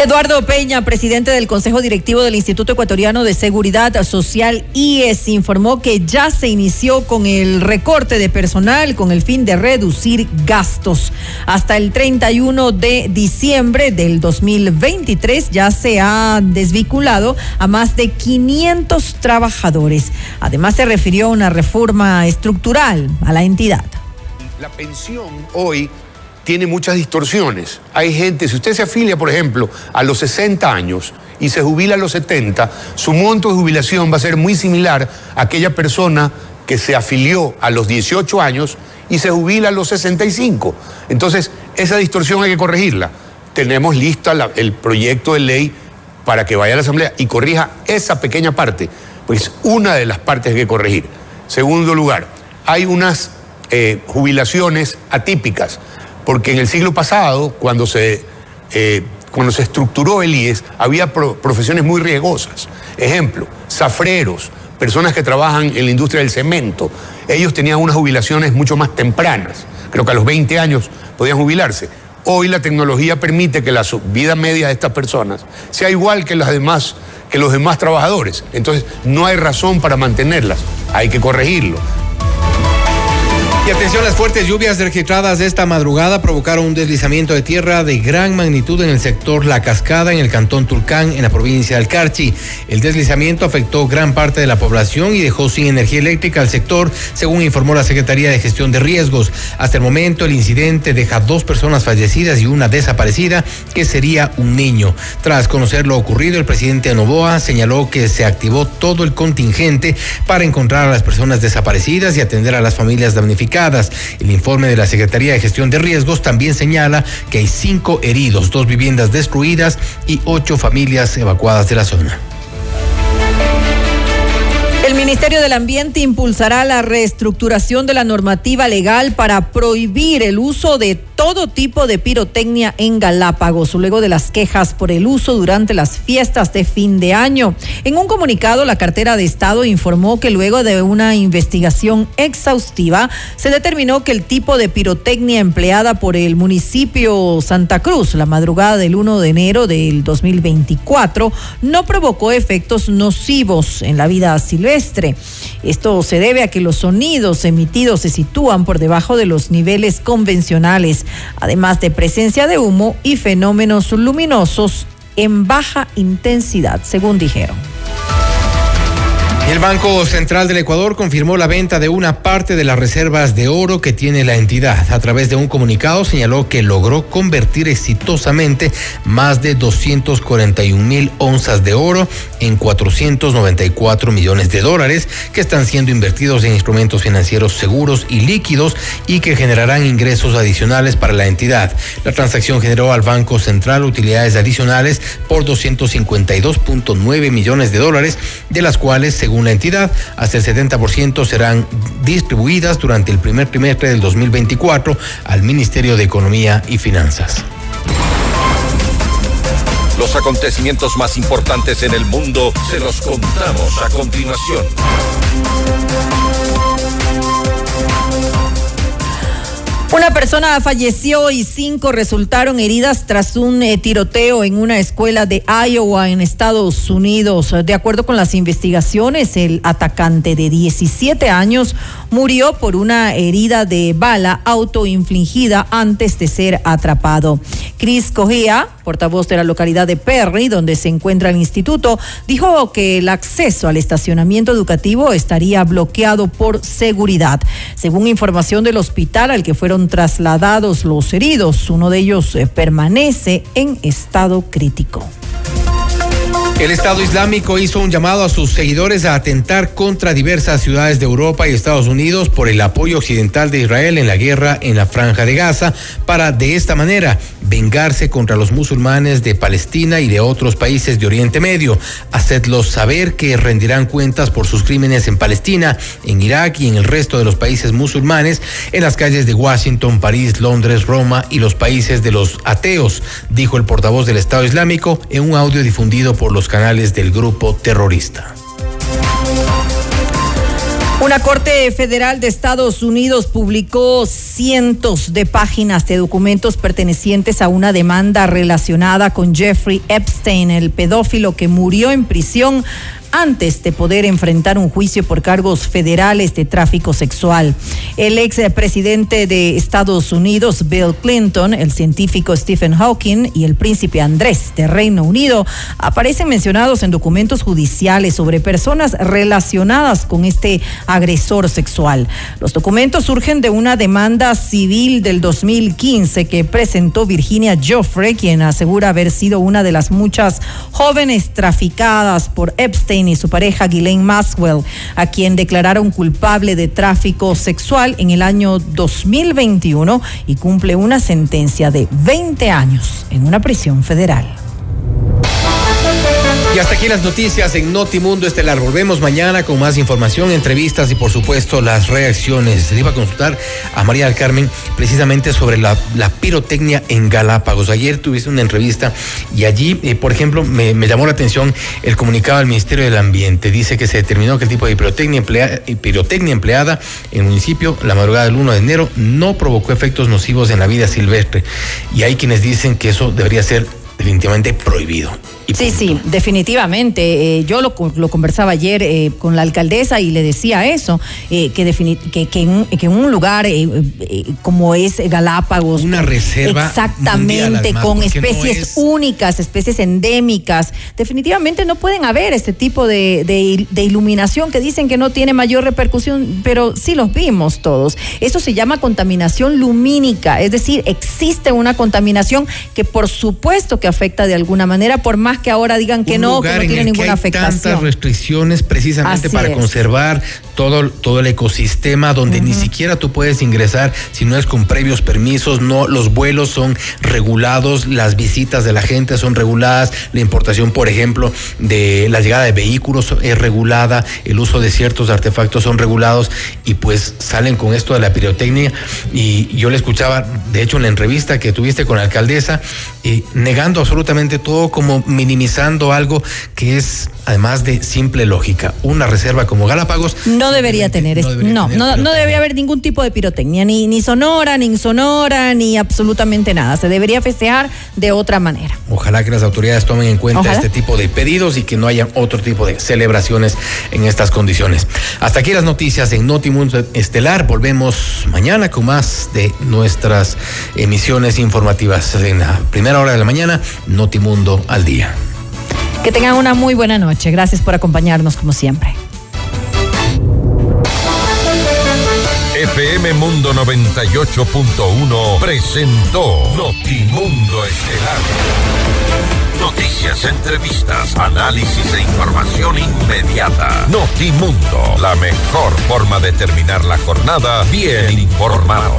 Eduardo Peña, presidente del Consejo Directivo del Instituto Ecuatoriano de Seguridad Social, IES, informó que ya se inició con el recorte de personal con el fin de reducir gastos. Hasta el 31 de diciembre del 2023 ya se ha desvinculado a más de 500 trabajadores. Además, se refirió a una reforma estructural a la entidad. La pensión hoy tiene muchas distorsiones. Hay gente, si usted se afilia, por ejemplo, a los 60 años y se jubila a los 70, su monto de jubilación va a ser muy similar a aquella persona que se afilió a los 18 años y se jubila a los 65. Entonces, esa distorsión hay que corregirla. Tenemos lista el proyecto de ley para que vaya a la Asamblea y corrija esa pequeña parte, pues una de las partes hay que corregir. Segundo lugar, hay unas eh, jubilaciones atípicas, porque en el siglo pasado, cuando se, eh, cuando se estructuró el IES, había pro- profesiones muy riesgosas. Ejemplo, zafreros, personas que trabajan en la industria del cemento. Ellos tenían unas jubilaciones mucho más tempranas. Creo que a los 20 años podían jubilarse. Hoy la tecnología permite que la vida media de estas personas sea igual que las demás que los demás trabajadores. Entonces, no hay razón para mantenerlas. Hay que corregirlo. Y atención, las fuertes lluvias registradas esta madrugada provocaron un deslizamiento de tierra de gran magnitud en el sector La Cascada, en el cantón Tulcán, en la provincia del Carchi. El deslizamiento afectó gran parte de la población y dejó sin energía eléctrica al sector, según informó la Secretaría de Gestión de Riesgos. Hasta el momento, el incidente deja dos personas fallecidas y una desaparecida, que sería un niño. Tras conocer lo ocurrido, el presidente Novoa señaló que se activó todo el contingente para encontrar a las personas desaparecidas y atender a las familias damnificadas. El informe de la Secretaría de Gestión de Riesgos también señala que hay cinco heridos, dos viviendas destruidas y ocho familias evacuadas de la zona. El Ministerio del Ambiente impulsará la reestructuración de la normativa legal para prohibir el uso de todo tipo de pirotecnia en Galápagos, luego de las quejas por el uso durante las fiestas de fin de año. En un comunicado, la cartera de Estado informó que luego de una investigación exhaustiva, se determinó que el tipo de pirotecnia empleada por el municipio Santa Cruz la madrugada del 1 de enero del 2024 no provocó efectos nocivos en la vida silvestre. Esto se debe a que los sonidos emitidos se sitúan por debajo de los niveles convencionales, además de presencia de humo y fenómenos luminosos en baja intensidad, según dijeron. El Banco Central del Ecuador confirmó la venta de una parte de las reservas de oro que tiene la entidad. A través de un comunicado señaló que logró convertir exitosamente más de 241 mil onzas de oro en 494 millones de dólares que están siendo invertidos en instrumentos financieros seguros y líquidos y que generarán ingresos adicionales para la entidad. La transacción generó al Banco Central utilidades adicionales por 252.9 millones de dólares, de las cuales, según la entidad, hasta el 70% serán distribuidas durante el primer trimestre del 2024 al Ministerio de Economía y Finanzas. Los acontecimientos más importantes en el mundo se los contamos a continuación. Una persona falleció y cinco resultaron heridas tras un eh, tiroteo en una escuela de Iowa en Estados Unidos. De acuerdo con las investigaciones, el atacante de 17 años murió por una herida de bala autoinfligida antes de ser atrapado. Chris Cogea, portavoz de la localidad de Perry, donde se encuentra el instituto, dijo que el acceso al estacionamiento educativo estaría bloqueado por seguridad. Según información del hospital al que fueron trasladados los heridos, uno de ellos eh, permanece en estado crítico. El Estado Islámico hizo un llamado a sus seguidores a atentar contra diversas ciudades de Europa y Estados Unidos por el apoyo occidental de Israel en la guerra en la franja de Gaza para de esta manera vengarse contra los musulmanes de Palestina y de otros países de Oriente Medio. Hacedlos saber que rendirán cuentas por sus crímenes en Palestina, en Irak y en el resto de los países musulmanes, en las calles de Washington, París, Londres, Roma y los países de los ateos, dijo el portavoz del Estado Islámico en un audio difundido por los canales del grupo terrorista. Una Corte Federal de Estados Unidos publicó cientos de páginas de documentos pertenecientes a una demanda relacionada con Jeffrey Epstein, el pedófilo que murió en prisión antes de poder enfrentar un juicio por cargos federales de tráfico sexual. El ex presidente de Estados Unidos, Bill Clinton, el científico Stephen Hawking y el príncipe Andrés de Reino Unido aparecen mencionados en documentos judiciales sobre personas relacionadas con este agresor sexual. Los documentos surgen de una demanda civil del 2015 que presentó Virginia Joffre, quien asegura haber sido una de las muchas jóvenes traficadas por Epstein y su pareja Ghislaine Maxwell, a quien declararon culpable de tráfico sexual en el año 2021 y cumple una sentencia de 20 años en una prisión federal. Y hasta aquí las noticias en Notimundo Estelar. Volvemos mañana con más información, entrevistas y por supuesto las reacciones. Se iba a consultar a María del Carmen precisamente sobre la, pirotecnia en Galápagos. Ayer tuviste una entrevista y allí, eh, por ejemplo, me, llamó la atención el comunicado del Ministerio del Ambiente. Dice que se determinó que el tipo de pirotecnia, emplea, pirotecnia empleada en el municipio la madrugada del 1 de enero no provocó efectos nocivos en la vida silvestre. Y hay quienes dicen que eso debería ser definitivamente prohibido. Sí, sí, definitivamente. Eh, yo lo, lo, conversaba ayer eh, con la alcaldesa y le decía eso, eh, que, que, que, en, que, en, un lugar como es Galápagos. Una reserva. Exactamente, además, con especies no es... únicas, especies endémicas. Definitivamente no pueden haber este tipo de, de, de, iluminación que dicen que no tiene mayor repercusión, pero sí los vimos todos. Eso se llama contaminación lumínica, es decir, existe una contaminación que por supuesto que afecta de alguna manera, por más que ahora digan que un no, que no tiene ninguna que hay afectación. Tantas restricciones precisamente Así para es. conservar todo, todo el ecosistema donde ni siquiera tú puedes ingresar si no es con previos permisos, no, los vuelos son regulados, las visitas de la gente son reguladas, la importación, por ejemplo, de la llegada de vehículos es regulada, el uso de ciertos artefactos son regulados y pues salen con esto de la pirotecnia. Y yo le escuchaba, de hecho en la entrevista que tuviste con la alcaldesa, eh, negando absolutamente todo como minimizando algo que es además de simple lógica. Una reserva como Galápagos no debería tener, no, debería, no, tener no, no, debería haber ningún tipo de pirotecnia, ni, ni sonora, ni insonora, ni absolutamente nada. Se debería festejar de otra manera. Ojalá que las autoridades tomen en cuenta Ojalá. este tipo de pedidos y que no haya otro tipo de celebraciones en estas condiciones. Hasta aquí las noticias en Notimundo Estelar. Volvemos mañana con más de nuestras emisiones informativas. En la primera hora de la mañana, Notimundo al día. Que tengan una muy buena noche. Gracias por acompañarnos como siempre. FM Mundo 98.1 presentó Notimundo Estelar. Noticias, entrevistas, análisis e información inmediata. Notimundo, la mejor forma de terminar la jornada bien informado.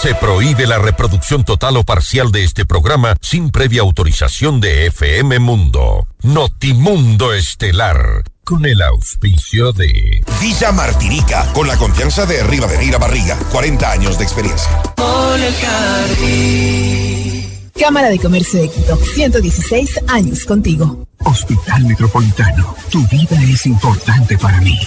Se prohíbe la reproducción total o parcial de este programa sin previa autorización de FM Mundo. Notimundo Estelar. Con el auspicio de Villa Martinica, con la confianza de Rivadeneira Barriga, 40 años de experiencia. Cámara de Comercio de Quito, 116 años contigo. Hospital Metropolitano, tu vida es importante para mí.